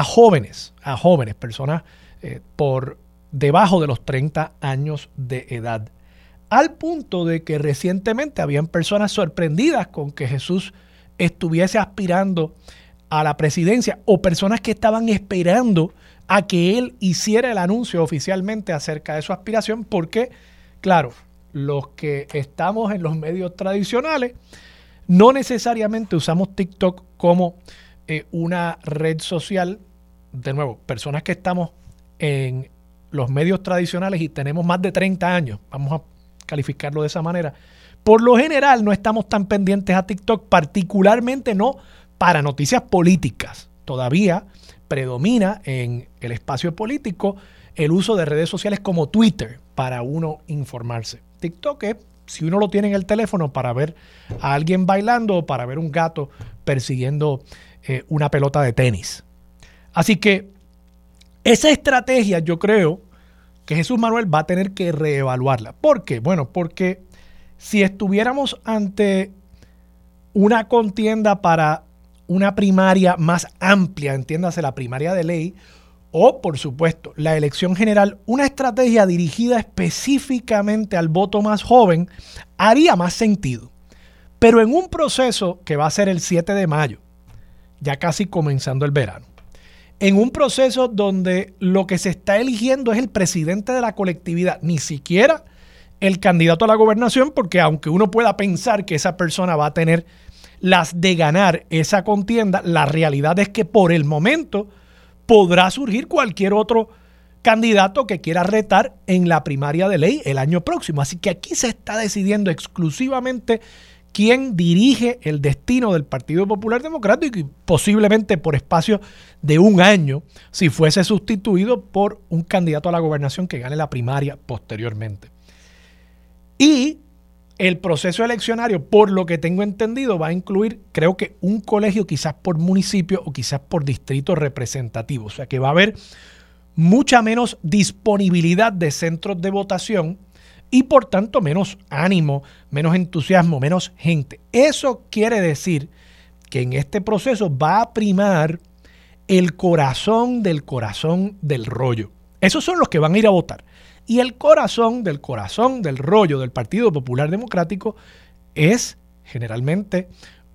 jóvenes, a jóvenes, personas eh, por debajo de los 30 años de edad. Al punto de que recientemente habían personas sorprendidas con que Jesús estuviese aspirando a la presidencia o personas que estaban esperando a que él hiciera el anuncio oficialmente acerca de su aspiración, porque, claro, los que estamos en los medios tradicionales, no necesariamente usamos TikTok como eh, una red social. De nuevo, personas que estamos en los medios tradicionales y tenemos más de 30 años, vamos a calificarlo de esa manera, por lo general no estamos tan pendientes a TikTok, particularmente no para noticias políticas. Todavía predomina en el espacio político el uso de redes sociales como Twitter para uno informarse. TikTok es, si uno lo tiene en el teléfono, para ver a alguien bailando o para ver un gato persiguiendo eh, una pelota de tenis. Así que esa estrategia yo creo que Jesús Manuel va a tener que reevaluarla. ¿Por qué? Bueno, porque si estuviéramos ante una contienda para una primaria más amplia, entiéndase la primaria de ley, o por supuesto la elección general, una estrategia dirigida específicamente al voto más joven haría más sentido. Pero en un proceso que va a ser el 7 de mayo, ya casi comenzando el verano, en un proceso donde lo que se está eligiendo es el presidente de la colectividad, ni siquiera el candidato a la gobernación, porque aunque uno pueda pensar que esa persona va a tener las de ganar esa contienda, la realidad es que por el momento podrá surgir cualquier otro candidato que quiera retar en la primaria de ley el año próximo. Así que aquí se está decidiendo exclusivamente quién dirige el destino del Partido Popular Democrático y posiblemente por espacio de un año si fuese sustituido por un candidato a la gobernación que gane la primaria posteriormente. Y el proceso eleccionario, por lo que tengo entendido, va a incluir, creo que un colegio quizás por municipio o quizás por distrito representativo. O sea que va a haber mucha menos disponibilidad de centros de votación y por tanto menos ánimo, menos entusiasmo, menos gente. Eso quiere decir que en este proceso va a primar el corazón del corazón del rollo. Esos son los que van a ir a votar. Y el corazón del corazón del rollo del Partido Popular Democrático es generalmente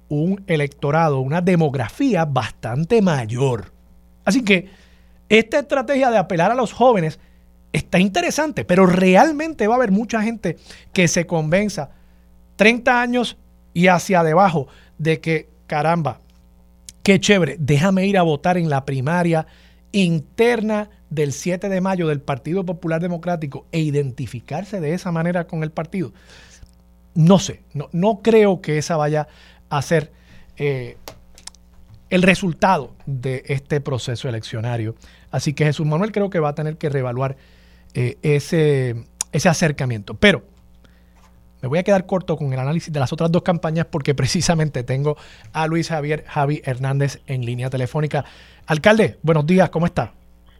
un electorado, una demografía bastante mayor. Así que esta estrategia de apelar a los jóvenes está interesante, pero realmente va a haber mucha gente que se convenza 30 años y hacia debajo de que, caramba, qué chévere, déjame ir a votar en la primaria interna del 7 de mayo del Partido Popular Democrático e identificarse de esa manera con el partido, no sé, no, creo que esa vaya a ser eh, el resultado de este proceso eleccionario. Así que Jesús Manuel creo que va a tener que reevaluar eh, ese, ese acercamiento. Pero Me voy a quedar corto con el análisis de las otras dos campañas porque precisamente tengo a Luis Javier Javi Hernández en línea telefónica. Alcalde, buenos días, ¿cómo está?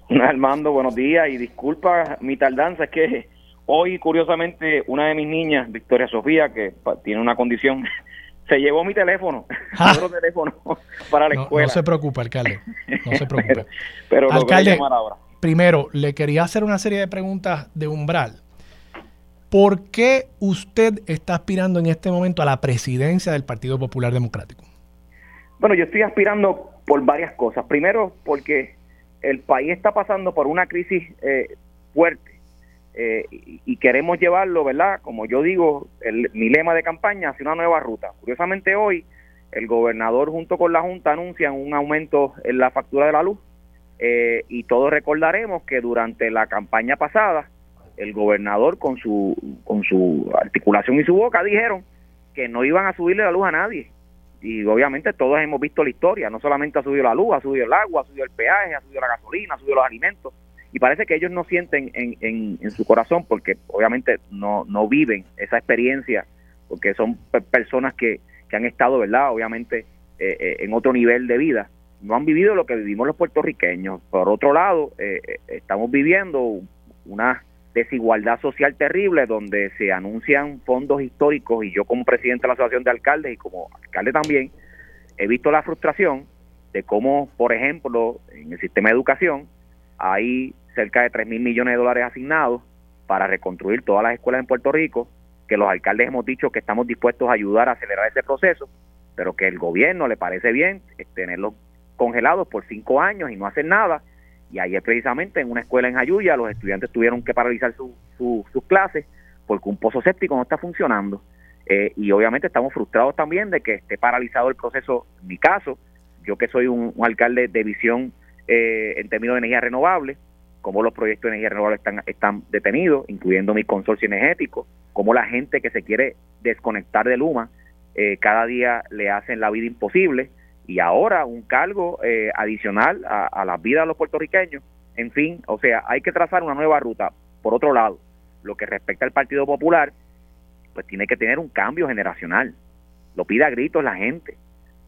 Armando, buenos días y disculpa mi tardanza, es que hoy curiosamente una de mis niñas, Victoria Sofía, que tiene una condición, se llevó mi teléfono, ah. otro teléfono para la escuela. No se preocupe, alcalde, no se preocupe. pero, alcalde, primero, le quería hacer una serie de preguntas de umbral. ¿Por qué usted está aspirando en este momento a la presidencia del Partido Popular Democrático? Bueno, yo estoy aspirando por varias cosas. Primero, porque el país está pasando por una crisis eh, fuerte eh, y, queremos llevarlo, ¿verdad? Como yo digo, el, mi lema de campaña hacia una nueva ruta. Curiosamente hoy, el gobernador junto con la Junta anuncian un aumento en la factura de la luz eh, y todos recordaremos que durante la campaña pasada el gobernador con su con su articulación y su boca dijeron que no iban a subirle la luz a nadie. Y obviamente todos hemos visto la historia no solamente ha subido la luz ha subido el agua ha subido el peaje ha subido la gasolina ha subido los alimentos. Y parece que ellos no sienten en, en, su corazón porque obviamente no no viven esa experiencia porque son personas que, que han estado verdad obviamente eh, eh, en otro nivel de vida no han vivido lo que vivimos los puertorriqueños. Por otro lado, eh, eh, estamos viviendo una desigualdad social terrible donde se anuncian fondos históricos y yo como presidente de la Asociación de Alcaldes y como alcalde también he visto la frustración de cómo, por ejemplo, en el sistema de educación hay cerca de 3 mil millones de dólares asignados para reconstruir todas las escuelas en Puerto Rico, que los alcaldes hemos dicho que estamos dispuestos a ayudar a acelerar ese proceso, pero que el gobierno le parece bien tenerlo congelados por cinco años y no hacen nada. Y ayer precisamente en una escuela en Jayuya los estudiantes tuvieron que paralizar sus clases porque un pozo séptico no está funcionando. Eh, y obviamente estamos frustrados también de que esté paralizado el proceso, en mi caso, yo que soy un, alcalde de visión eh, en términos de energía renovable, cómo los proyectos de energía renovable están, están detenidos, incluyendo mi consorcio energético, cómo la gente que se quiere desconectar de Luma eh, cada día le hacen la vida imposible, y ahora un cargo eh, adicional a, a las vidas de los puertorriqueños. En fin, o sea, hay que trazar una nueva ruta. Por otro lado, lo que respecta al Partido Popular, pues tiene que tener un cambio generacional. Lo pide a gritos la gente.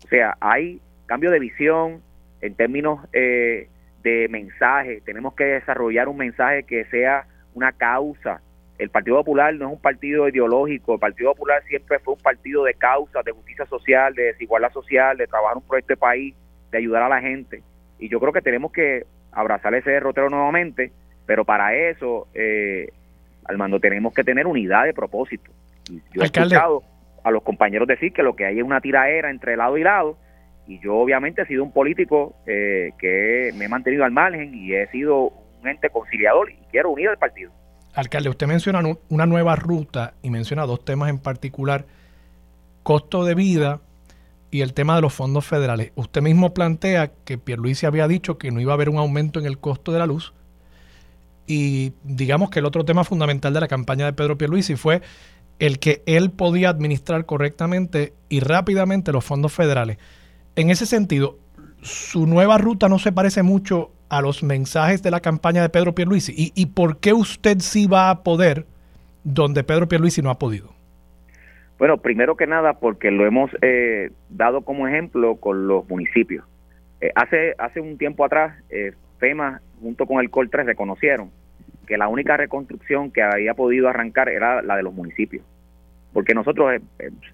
O sea, hay cambio de visión en términos eh, de mensaje. Tenemos que desarrollar un mensaje que sea una causa, el Partido Popular no es un partido ideológico, el Partido Popular siempre fue un partido de causa, de justicia social, de desigualdad social, de trabajar un proyecto de país, de ayudar a la gente. Y yo creo que tenemos que abrazar ese derrotero nuevamente, pero para eso, eh, Armando, tenemos que tener unidad de propósito. yo he escuchado a los compañeros decir que lo que hay es una tiraera entre lado y lado, y yo obviamente he sido un político eh, que me he mantenido al margen y he sido un ente conciliador y quiero unir al partido. Alcalde, usted menciona una nueva ruta y menciona dos temas en particular, costo de vida y el tema de los fondos federales. Usted mismo plantea que Pierluisi había dicho que no iba a haber un aumento en el costo de la luz y digamos que el otro tema fundamental de la campaña de Pedro Pierluisi fue el que él podía administrar correctamente y rápidamente los fondos federales. En ese sentido, su nueva ruta no se parece mucho a los mensajes de la campaña de Pedro Pierluisi? ¿Y, y por qué usted sí va a poder donde Pedro Pierluisi no ha podido? Bueno, primero que nada porque lo hemos eh, dado como ejemplo con los municipios. Eh, hace, hace un tiempo atrás, eh, FEMA junto con el COL 3 reconocieron que la única reconstrucción que había podido arrancar era la de los municipios. Porque nosotros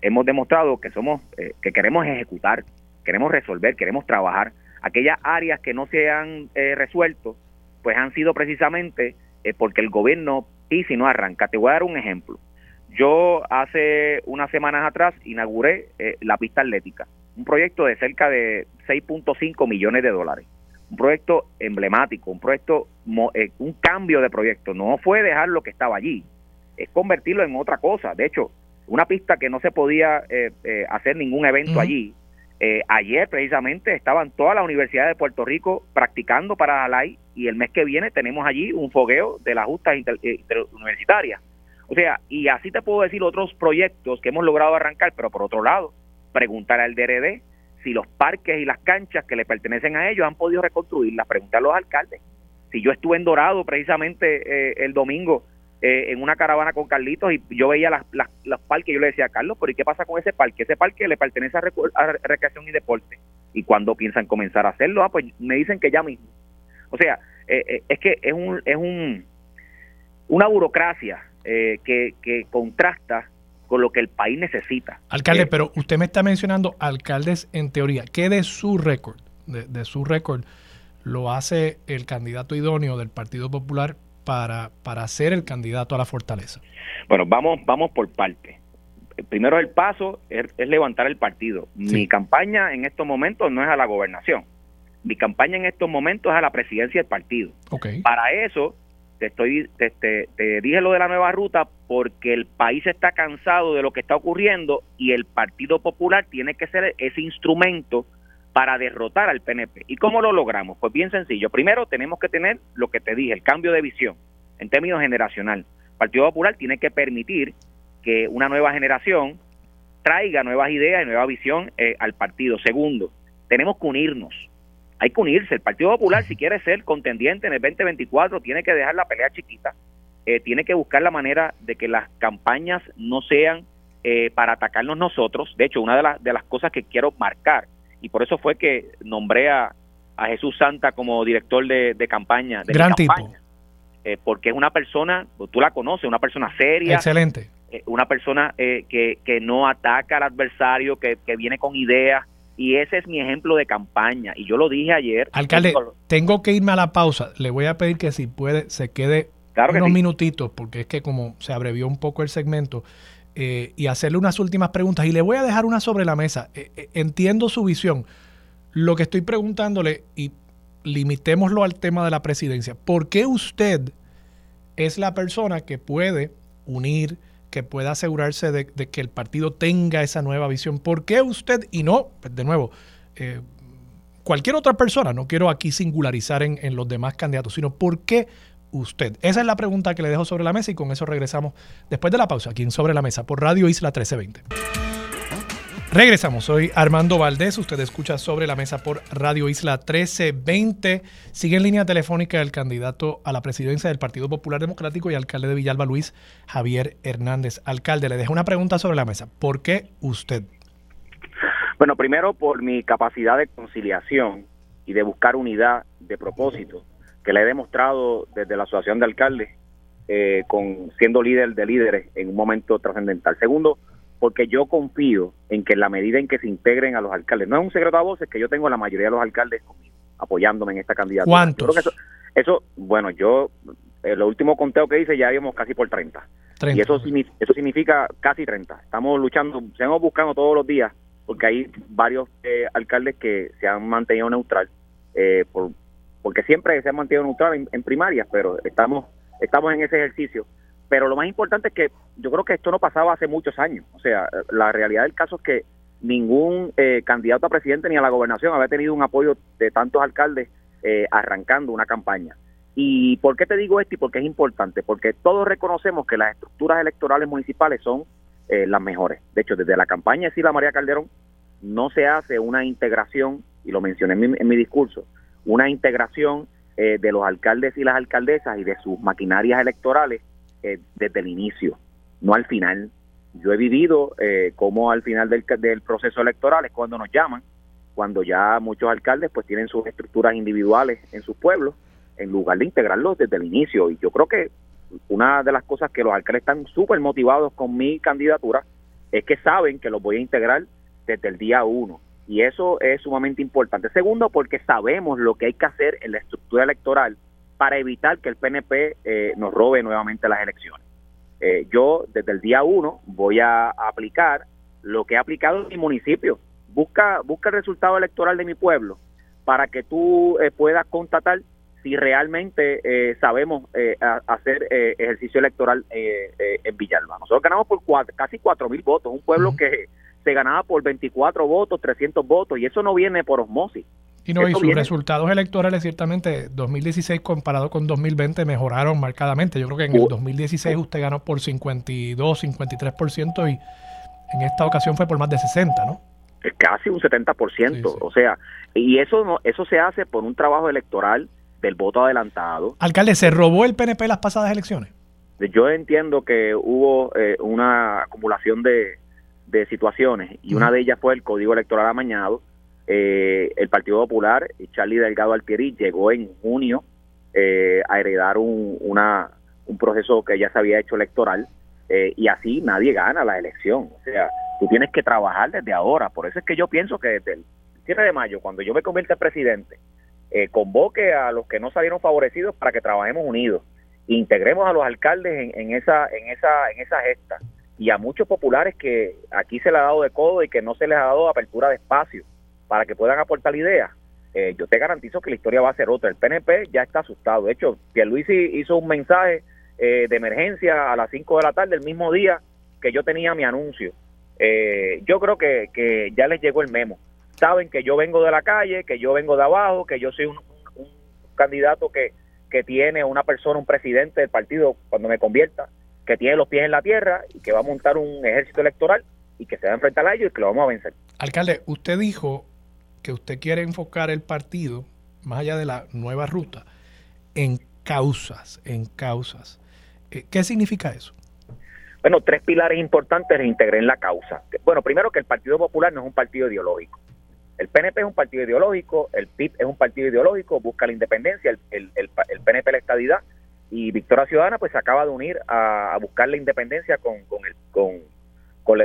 hemos demostrado que somos, que queremos ejecutar, queremos resolver, queremos trabajar aquellas áreas que no se han eh, resuelto, pues han sido precisamente eh, porque el gobierno y si no arranca. Te voy a dar un ejemplo. Yo hace unas semanas atrás inauguré eh, la pista atlética, un proyecto de cerca de 6.5 millones de dólares, un proyecto emblemático, un proyecto, un cambio de proyecto, no fue dejar lo que estaba allí, es convertirlo en otra cosa. De hecho, una pista que no se podía hacer ningún evento allí, eh, ayer precisamente estaban todas las universidades de Puerto Rico practicando para la ley y el mes que viene tenemos allí un fogueo de las justas eh, universitarias. O sea, y así te puedo decir otros proyectos que hemos logrado arrancar, pero por otro lado, preguntar al DRD si los parques y las canchas que le pertenecen a ellos han podido reconstruirlas, preguntar a los alcaldes. Si yo estuve en Dorado precisamente eh, el domingo eh, en una caravana con Carlitos y yo veía las, las, los parques y yo le decía, Carlos, pero ¿y qué pasa con ese parque? Ese parque le pertenece a, recreación y deporte. Y cuando piensan comenzar a hacerlo, ah, pues me dicen que ya mismo. O sea, eh, eh, es que es un, es un una burocracia que, que contrasta con lo que el país necesita. Alcalde, pero usted me está mencionando alcaldes en teoría. ¿Qué de su récord, de, de su récord, lo hace el candidato idóneo del Partido Popular para, para ser el candidato a la fortaleza? Bueno, vamos, vamos por parte. Primero el paso es, levantar el partido. Mi campaña en estos momentos no es a la gobernación. Mi campaña en estos momentos es a la presidencia del partido. Para eso te estoy te, te, dije lo de la nueva ruta porque el país está cansado de lo que está ocurriendo y el Partido Popular tiene que ser ese instrumento para derrotar al PNP. ¿Y cómo lo logramos? Pues bien sencillo. Primero tenemos que tener lo que te dije, el cambio de visión en términos generacional. El Partido Popular tiene que permitir que una nueva generación traiga nuevas ideas y nueva visión eh, al partido. Segundo, tenemos que unirnos. Hay que unirse. El Partido Popular, si quiere ser contendiente en el 2024, tiene que dejar la pelea chiquita. Eh, tiene que buscar la manera de que las campañas no sean eh, para atacarnos nosotros. De hecho, una de, de las cosas que quiero marcar y por eso fue que nombré a, Jesús Santa como director de, campaña. De Gran tipo. Eh, porque es una persona, tú la conoces, una persona seria. Excelente. Eh, una persona eh, que, que no ataca al adversario, que, viene con ideas. Y ese es mi ejemplo de campaña. Y yo lo dije ayer. Alcalde, tengo que irme a la pausa. Le voy a pedir que si puede se quede unos minutitos, porque es que como se abrevió un poco el segmento, eh, y hacerle unas últimas preguntas. Y le voy a dejar una sobre la mesa. Eh, eh, entiendo su visión. Lo que estoy preguntándole, y limitémoslo al tema de la presidencia, ¿por qué usted es la persona que puede unir, que pueda asegurarse de, que el partido tenga esa nueva visión? ¿Por qué usted y no, pues, de nuevo, cualquier otra persona, no quiero aquí singularizar en, en los demás candidatos, sino por qué usted? Esa es la pregunta que le dejo sobre la mesa y con eso regresamos después de la pausa aquí en Sobre la Mesa por Radio Isla 1320. Regresamos, soy Armando Valdés, usted escucha sobre la mesa por Radio Isla 1320. Sigue en línea telefónica el candidato a la presidencia del Partido Popular Democrático y alcalde de Villalba, Luis Javier Hernández. Alcalde, le dejo una pregunta sobre la mesa. ¿Por qué usted? Bueno, primero por mi capacidad de conciliación y de buscar unidad de propósito que le he demostrado desde la Asociación de Alcaldes, eh, con siendo líder de líderes en un momento trascendental. Segundo, porque yo confío en que en la medida en que se integren a los alcaldes, no es un secreto a voces que yo tengo la mayoría de los alcaldes conmigo, apoyándome en esta candidatura. ¿Cuántos? Eso, bueno, yo, el último conteo que hice ya íbamos casi por 30. Y eso, eso significa casi 30. Estamos luchando, seguimos buscando todos los días, porque hay varios eh, alcaldes que se han mantenido neutral eh, por, porque siempre se ha mantenido neutral en, en primarias, pero estamos, estamos en ese ejercicio. Pero lo más importante es que yo creo que esto no pasaba hace muchos años. O sea, la realidad del caso es que ningún eh, candidato a presidente ni a la gobernación había tenido un apoyo de tantos alcaldes eh, arrancando una campaña. ¿Y por qué te digo esto y por qué es importante? Porque todos reconocemos que las estructuras electorales municipales son eh, las mejores. De hecho, desde la campaña de Sila María Calderón no se hace una integración, y lo mencioné en mi discurso, una integración eh, de los alcaldes y las alcaldesas y de sus maquinarias electorales eh, desde el inicio, no al final. Yo he vivido eh, como al final del, del proceso electoral es cuando nos llaman, cuando ya muchos alcaldes pues tienen sus estructuras individuales en sus pueblos, en lugar de integrarlos desde el inicio. Y yo creo que una de las cosas que los alcaldes están súper motivados con mi candidatura es que saben que los voy a integrar desde el día uno y eso es sumamente importante. Segundo, porque sabemos lo que hay que hacer en la estructura electoral para evitar que el PNP eh, nos robe nuevamente las elecciones. Eh, yo desde el día uno voy a aplicar lo que he aplicado en mi municipio. Busca, busca el resultado electoral de mi pueblo para que tú eh, puedas constatar si realmente sabemos hacer ejercicio electoral en Villalba. Nosotros ganamos por casi cuatro mil votos, un pueblo que se ganaba por 24 votos, 300 votos, y eso no viene por osmosis. Y no, y sus resultados electorales ciertamente 2016 comparado con 2020 mejoraron marcadamente. Yo creo que en el 2016 usted ganó por 52, 53% y en esta ocasión fue por más de 60, ¿no? Es casi un 70%, o sea, y eso no, eso se hace por un trabajo electoral del voto adelantado. Alcalde, ¿se robó el PNP las pasadas elecciones? yo entiendo que hubo eh, una acumulación de, de situaciones y una de ellas fue el código electoral amañado. Eh, el Partido Popular, y Charlie Delgado Altieri, llegó en junio eh, a heredar un, una, un proceso que ya se había hecho electoral y así nadie gana la elección. O sea, tú tienes que trabajar desde ahora. Por eso es que yo pienso que desde el cierre de mayo, cuando yo me convierta en presidente, convoque a los que no salieron favorecidos para que trabajemos unidos integremos a los alcaldes en, esa en esa en esa gesta y a muchos populares que aquí se les ha dado de codo y que no se les ha dado apertura de espacio para que puedan aportar ideas. Eh, yo te garantizo que la historia va a ser otra. El PNP ya está asustado. De hecho, Pierluisi hizo un mensaje eh, de emergencia a las 5 de la tarde, el mismo día que yo tenía mi anuncio. Eh, yo creo que, que ya les llegó el memo. Saben que yo vengo de la calle, que yo vengo de abajo, que yo soy un candidato que, que tiene una persona, un presidente del partido cuando me convierta, que tiene los pies en la tierra y que va a montar un ejército electoral y que se va a enfrentar a ellos y que lo vamos a vencer. Alcalde, usted dijo que usted quiere enfocar el partido, más allá de la nueva ruta, en causas, en causas. Eh, ¿Qué significa eso? Bueno, tres pilares importantes integré en la causa. Bueno, primero que el Partido Popular no es un partido ideológico. El PNP es un partido ideológico, el PIB es un partido ideológico, busca la independencia, el, el, el, PNP la estadidad y Victoria Ciudadana pues se acaba de unir a, buscar la independencia con, con el con,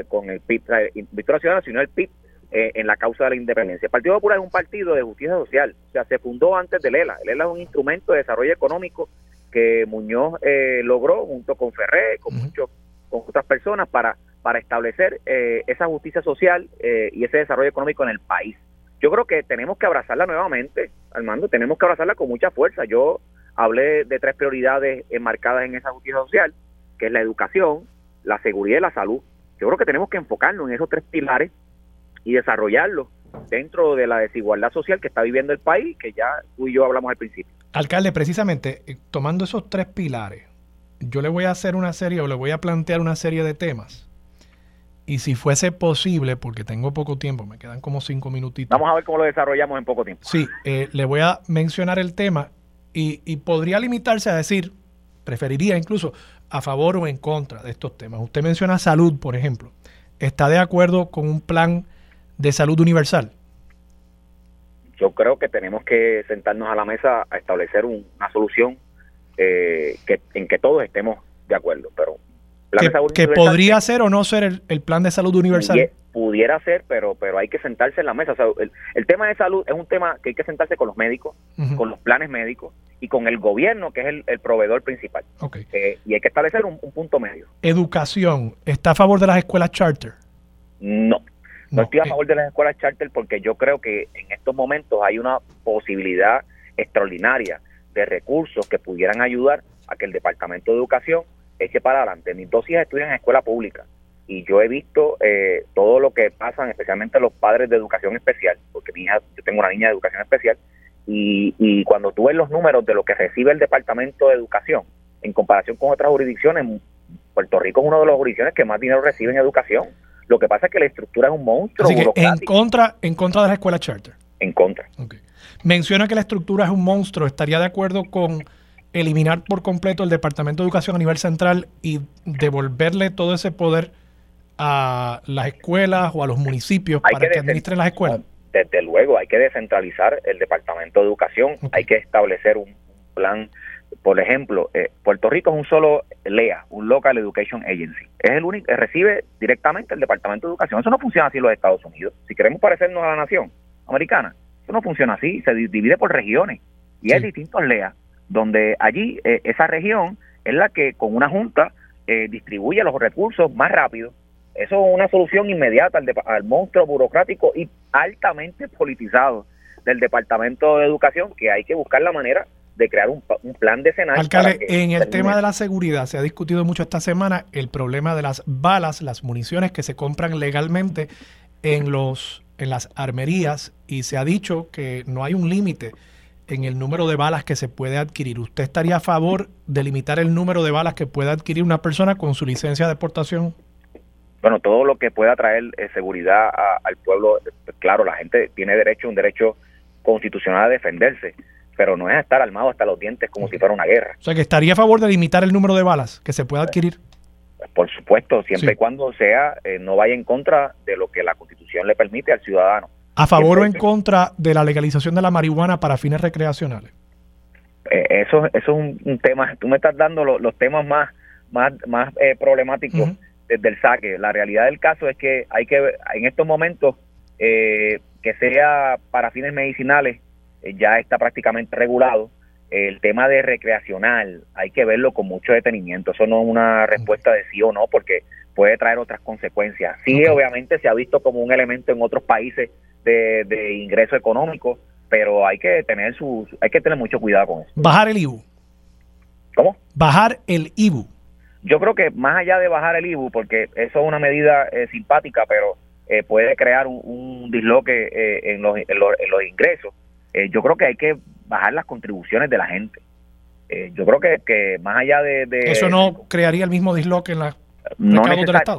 con, el, PIB. Victoria Ciudadana se unió al PIB eh, en la causa de la independencia. El Partido Popular es un partido de justicia social, o sea, se fundó antes del ELA. El ELA es un instrumento de desarrollo económico que Muñoz eh, logró junto con Ferré, con muchos, con otras personas para para establecer eh, esa justicia social eh, y ese desarrollo económico en el país. Yo creo que tenemos que abrazarla nuevamente, Armando, tenemos que abrazarla con mucha fuerza. Yo hablé de tres prioridades enmarcadas en esa justicia social, que es la educación, la seguridad y la salud. Yo creo que tenemos que enfocarnos en esos tres pilares y desarrollarlos dentro de la desigualdad social que está viviendo el país, que ya tú y yo hablamos al principio. Alcalde, precisamente, eh, tomando esos tres pilares, yo le voy a hacer una serie o le voy a plantear una serie de temas y si fuese posible, porque tengo poco tiempo, me quedan como cinco minutitos. Vamos a ver cómo lo desarrollamos en poco tiempo. Sí, eh, le voy a mencionar el tema y, podría limitarse a decir, preferiría incluso a favor o en contra de estos temas. Usted menciona salud, por ejemplo. ¿Está de acuerdo con un plan de salud universal? Yo creo que tenemos que sentarnos a la mesa a establecer una solución eh, en que todos estemos de acuerdo, pero que, podría ser o no ser el, plan de salud universal. Pudiera, ser, pero pero hay que sentarse en la mesa. el, tema de salud es un tema que hay que sentarse con los médicos, con los planes médicos y con el gobierno, que es el, proveedor principal. Eh, y hay que establecer un, punto medio. Educación. ¿Está a favor de las escuelas charter? No. No, estoy a favor de las escuelas charter porque yo creo que en estos momentos hay una posibilidad extraordinaria de recursos que pudieran ayudar a que el Departamento de Educación eche para adelante. Mis dos hijas estudian en escuela pública y yo he visto eh, todo lo que pasan, especialmente los padres de educación especial, porque mi hija, yo tengo una niña de educación especial, y, y cuando tú ves los números de lo que recibe el Departamento de Educación en comparación con otras jurisdicciones, Puerto Rico es una de las jurisdicciones que más dinero recibe en educación. Lo que pasa es que la estructura es un monstruo. Así que en contra, en contra de la escuela charter. En contra. Menciona que la estructura es un monstruo. ¿Estaría de acuerdo con eliminar por completo el Departamento de Educación a nivel central y devolverle todo ese poder a las escuelas o a los municipios para que, administren las escuelas? Desde luego, hay que descentralizar el Departamento de Educación, hay que establecer un, plan. Por ejemplo, eh, Puerto Rico es un solo LEA, un Local Education Agency. Es el único que recibe directamente el Departamento de Educación. Eso no funciona así en los Estados Unidos. Si queremos parecernos a la nación americana, eso no funciona así. Se divide por regiones y hay distintos LEA donde allí eh, esa región es la que con una junta eh, distribuye los recursos más rápido. Eso es una solución inmediata al, monstruo burocrático y altamente politizado del Departamento de Educación, que hay que buscar la manera de crear un, plan de escenario. Alcalde, en el tema de la seguridad se ha discutido mucho esta semana el problema de las balas, las municiones que se compran legalmente en los en las armerías y se ha dicho que no hay un límite en el número de balas que se puede adquirir. ¿Usted estaría a favor de limitar el número de balas que puede adquirir una persona con su licencia de exportación? Bueno, todo lo que pueda traer eh, seguridad al pueblo, claro, la gente tiene derecho, un derecho constitucional a defenderse, pero no es estar armado hasta los dientes como si fuera una guerra. O sea, que estaría a favor de limitar el número de balas que se pueda adquirir. Por supuesto, siempre y cuando sea, eh, no vaya en contra de lo que la Constitución le permite al ciudadano. ¿A favor o en contra de la legalización de la marihuana para fines recreacionales? Eh, eso, eso es un, tema, tú me estás dando los temas más, más, más eh, problemáticos desde el saque. La realidad del caso es que hay que, en estos momentos, que sea para fines medicinales, ya está prácticamente regulado. El tema de recreacional hay que verlo con mucho detenimiento. Eso no es una respuesta de sí o no, porque puede traer otras consecuencias. Sí, obviamente se ha visto como un elemento en otros países de, ingreso económico, pero hay que tener su, hay que tener mucho cuidado con eso. Bajar el IBU. ¿Cómo? Bajar el IBU. Yo creo que más allá de bajar el IBU, porque eso es una medida eh, simpática, pero eh, puede crear un, disloque eh, en, los, en, los, ingresos, yo creo que hay que bajar las contribuciones de la gente. yo creo que, que más allá de, Eso no crearía el mismo disloque en la no,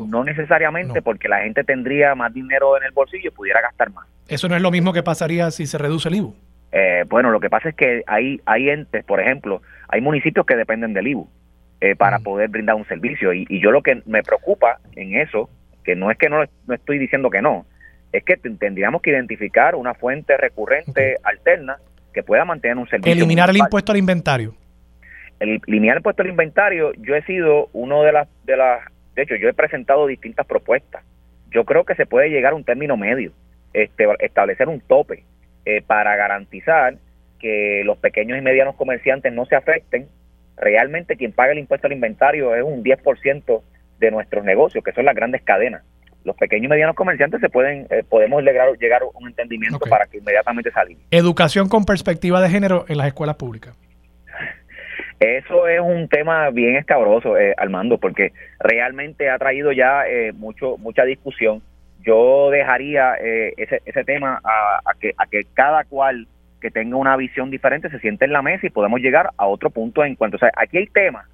no necesariamente porque la gente tendría más dinero en el bolsillo y pudiera gastar más. ¿Eso no es lo mismo que pasaría si se reduce el IBU? Eh, bueno, lo que pasa es que hay, hay entes, por ejemplo, hay municipios que dependen del IBU eh, para mm. poder brindar un servicio y, yo lo que me preocupa en eso, que no es que no, no estoy diciendo que no, es que tendríamos que identificar una fuente recurrente alterna que pueda mantener un servicio. Eliminar el impuesto al inventario. El, eliminar el impuesto al inventario, yo he sido uno de las, de las de hecho, yo he presentado distintas propuestas. Yo creo que se puede llegar a un término medio, este, establecer un tope eh, para garantizar que los pequeños y medianos comerciantes no se afecten. Realmente quien paga el impuesto al inventario es un 10% de nuestros negocios, que son las grandes cadenas. Los pequeños y medianos comerciantes se pueden, eh, podemos llegar, llegar a un entendimiento para que inmediatamente salgan. Educación con perspectiva de género en las escuelas públicas. Eso es un tema bien escabroso, eh, Armando, porque realmente ha traído ya eh, mucho mucha discusión. Yo dejaría eh, ese, ese tema a, que, a que cada cual que tenga una visión diferente se siente en la mesa y podemos llegar a otro punto en cuanto. O sea, aquí hay temas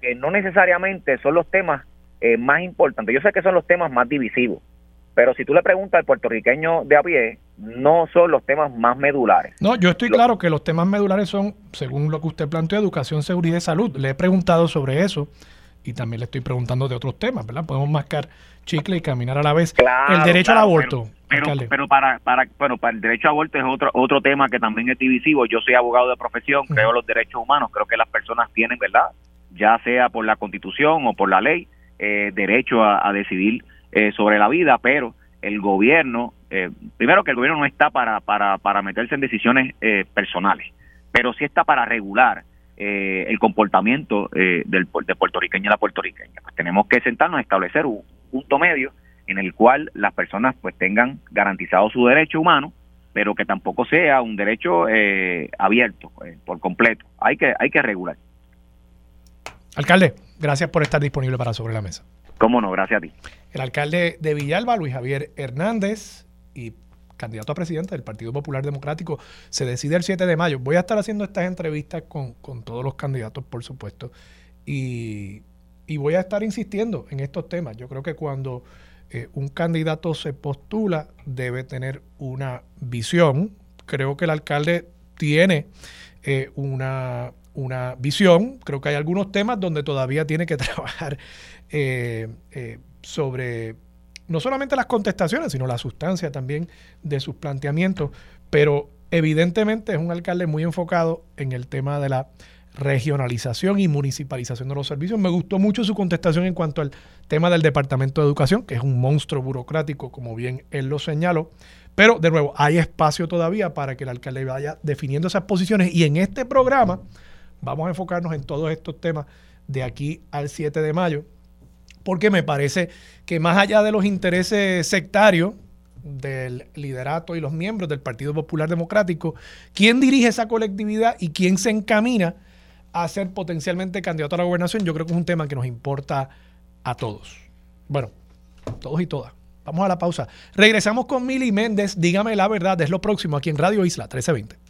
que no necesariamente son los temas eh, más importantes. Yo sé que son los temas más divisivos, pero si tú le preguntas al puertorriqueño de a pie, no son los temas más medulares. No, yo estoy claro que los temas medulares son, según lo que usted planteó, educación, seguridad y salud. Le he preguntado sobre eso y también le estoy preguntando de otros temas, ¿verdad? Podemos mascar chicle y caminar a la vez. el derecho al aborto. Pero, pero, para, para, bueno, para el derecho al aborto es otro, otro tema que también es divisivo. Yo soy abogado de profesión, creo los derechos humanos, creo que las personas tienen, ¿verdad? Ya sea por la constitución o por la ley, eh, derecho a decidir eh, sobre la vida, pero el gobierno, eh, primero que el gobierno no está para, para, para meterse en decisiones eh, personales, pero sí está para regular el comportamiento del, de puertorriqueño y la puertorriqueña. Pues tenemos que sentarnos a establecer un punto medio en el cual las personas pues tengan garantizado su derecho humano, pero que tampoco sea un derecho abierto por completo. Hay que, hay que regular. Alcalde, gracias por estar disponible para Sobre la Mesa. Cómo no, gracias a ti. El alcalde de Villalba, Luis Javier Hernández, y candidato a presidente del Partido Popular Democrático, se decide el 7 de mayo. Voy a estar haciendo estas entrevistas con, todos los candidatos, por supuesto, y, voy a estar insistiendo en estos temas. Yo creo que cuando eh, un candidato se postula, debe tener una visión. Creo que el alcalde tiene eh, una, una visión. Creo que hay algunos temas donde todavía tiene que trabajar eh, eh, sobre no solamente las contestaciones, sino la sustancia también de sus planteamientos, pero evidentemente es un alcalde muy enfocado en el tema de la regionalización y municipalización de los servicios. Me gustó mucho su contestación en cuanto al tema del Departamento de Educación, que es un monstruo burocrático, como bien él lo señaló. Pero, de nuevo, hay espacio todavía para que el alcalde vaya definiendo esas posiciones. Y en este programa vamos a enfocarnos en todos estos temas de aquí al 7 de mayo porque me parece que más allá de los intereses sectarios del liderato y los miembros del Partido Popular Democrático, quién dirige esa colectividad y quién se encamina a ser potencialmente candidato a la gobernación, yo creo que es un tema que nos importa a todos. Bueno, todos y todas. Vamos a la pausa. Regresamos con Mili Méndez. Dígame la verdad, es lo próximo aquí en Radio Isla 1320.